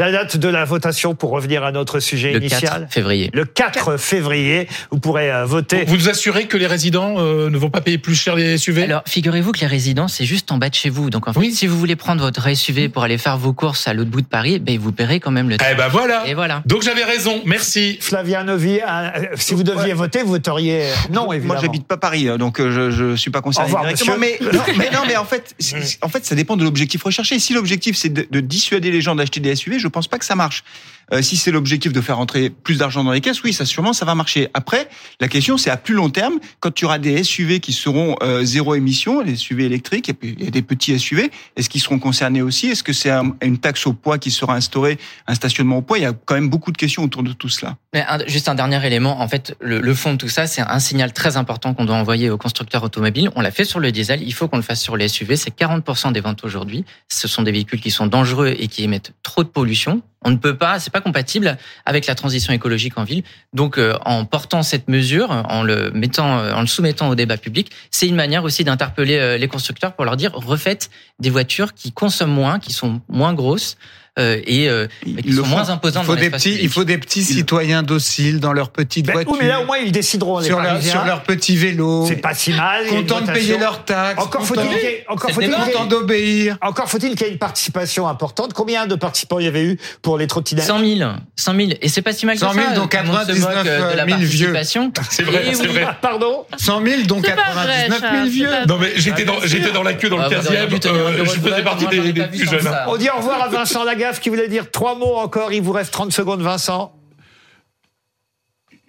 La date de la votation, pour revenir à notre sujet Le initial. 4 février. Le 4 février, vous pourrez euh, voter. Vous nous assurez que les résidents euh, ne vont pas payer plus cher les SUV? Alors, figurez-vous que les résidents, c'est juste en bas de chez vous. Donc, en fait, Oui. si vous voulez prendre votre SUV pour aller faire vos courses à l'autre bout de Paris, ben, vous paierez quand même le Eh ben voilà. Et voilà. Donc j'avais raison. Merci. Flavien Novi, euh, si vous deviez voter, vous voteriez non, évidemment. Moi, j'habite pas Paris, hein, donc je, je suis pas concerné Au revoir, directement. Mais non, mais non, mais en fait, en fait, ça dépend de l'objectif recherché. Si l'objectif c'est de, de dissuader les gens d'acheter des SUV, je pense pas que ça marche. Euh, si c'est l'objectif de faire rentrer plus d'argent dans les caisses, oui, ça sûrement ça va marcher. Après, la question c'est à plus long terme, quand tu auras des SUV qui seront euh, zéro émission, les SUV électriques, et puis des petits SUV, est-ce qu'ils seront concernés aussi? Est-ce que c'est un- une taxe au poids qui sera instaurée, un stationnement au poids? Il y a quand même beaucoup de questions autour de tout cela. Mais un- juste un dernier élément. En fait, le, le fond de tout ça, c'est un signal très important qu'on doit envoyer aux constructeurs automobiles. On l'a fait sur le diesel. Il faut qu'on le fasse sur les SUV. C'est 40% des ventes aujourd'hui. Ce sont des véhicules qui sont dangereux et qui émettent trop de pollution. On ne peut pas, c'est pas compatible avec la transition écologique en ville. Donc, euh, en portant cette mesure, en le mettant, euh, en le soumettant au débat public, c'est une manière aussi d'interpeller euh, les constructeurs pour leur dire refaites des voitures qui consomment moins, qui sont moins grosses. Euh, et euh, qui sont moins imposantes Il faut dans des petits, public. il faut des petits citoyens dociles dans leur petite Ben, voiture. oui, mais là, au moins, ils décideront, les sur leur, sur leur petit vélo. C'est pas si mal. il y a une Content de payer leurs taxes. Encore faut-il encore d'obéir. Encore faut-il qu'il y ait une participation importante. Combien de participants il y avait eu pour les trottinettes 100 000, 100 000, et c'est pas si mal que 100 000, ça. donc Tout le monde se moque, 99 euh, de la 000 vieux. C'est vrai, c'est vrai. Pardon 100 000, donc C'est pas vrai, 99 000 Charles, vieux. Non mais j'étais dans j'étais dans la queue dans le Ah, vous auriez 15e. dû tenir un euh, bureau je de faisais partie des, plus jeunes. ça. On dit au revoir à Vincent Qui voulait dire trois mots encore. Il vous reste 30 secondes, Vincent.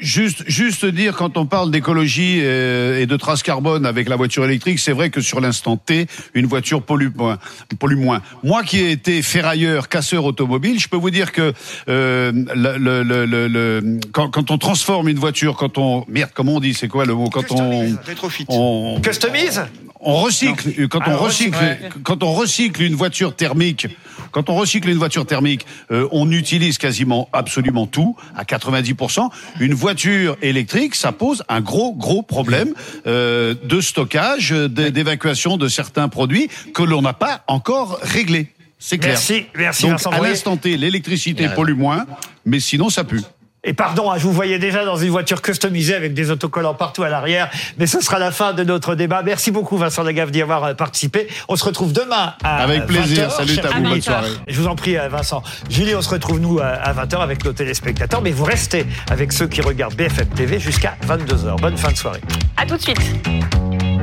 Juste, juste dire, quand on parle d'écologie euh, et de trace carbone avec la voiture électrique, c'est vrai que sur l'instant T, une voiture pollue moins. Pollue moins. Moi qui ai été ferrailleur, casseur automobile, je peux vous dire que euh, le, le, le, le- le- quand, quand on transforme une voiture, quand on... Merde, comment on dit C'est quoi le mot Quand on... Rétrofit. on Customise? On recycle quand Ah, on recycle recycle, quand on recycle une voiture thermique quand on recycle une voiture thermique euh, on utilise quasiment absolument tout à 90% une voiture électrique ça pose un gros gros problème euh, de stockage euh, d'é- d'évacuation de certains produits que l'on n'a pas encore réglé c'est clair. Merci, merci donc à l'instant T l'électricité pollue moins mais sinon ça pue Et pardon, hein, je vous voyais déjà dans une voiture customisée avec des autocollants partout à l'arrière, mais ce sera la fin de notre débat. Merci beaucoup Vincent Lagaffe d'y avoir euh, participé. On se retrouve demain à Avec plaisir. 20h, Salut à vous, bonne soirée. Je vous en prie euh, Vincent. Julie, on se retrouve nous euh, à 20h avec nos téléspectateurs, mais vous restez avec ceux qui regardent BFM TV jusqu'à 22h. Bonne fin de soirée. À tout de suite.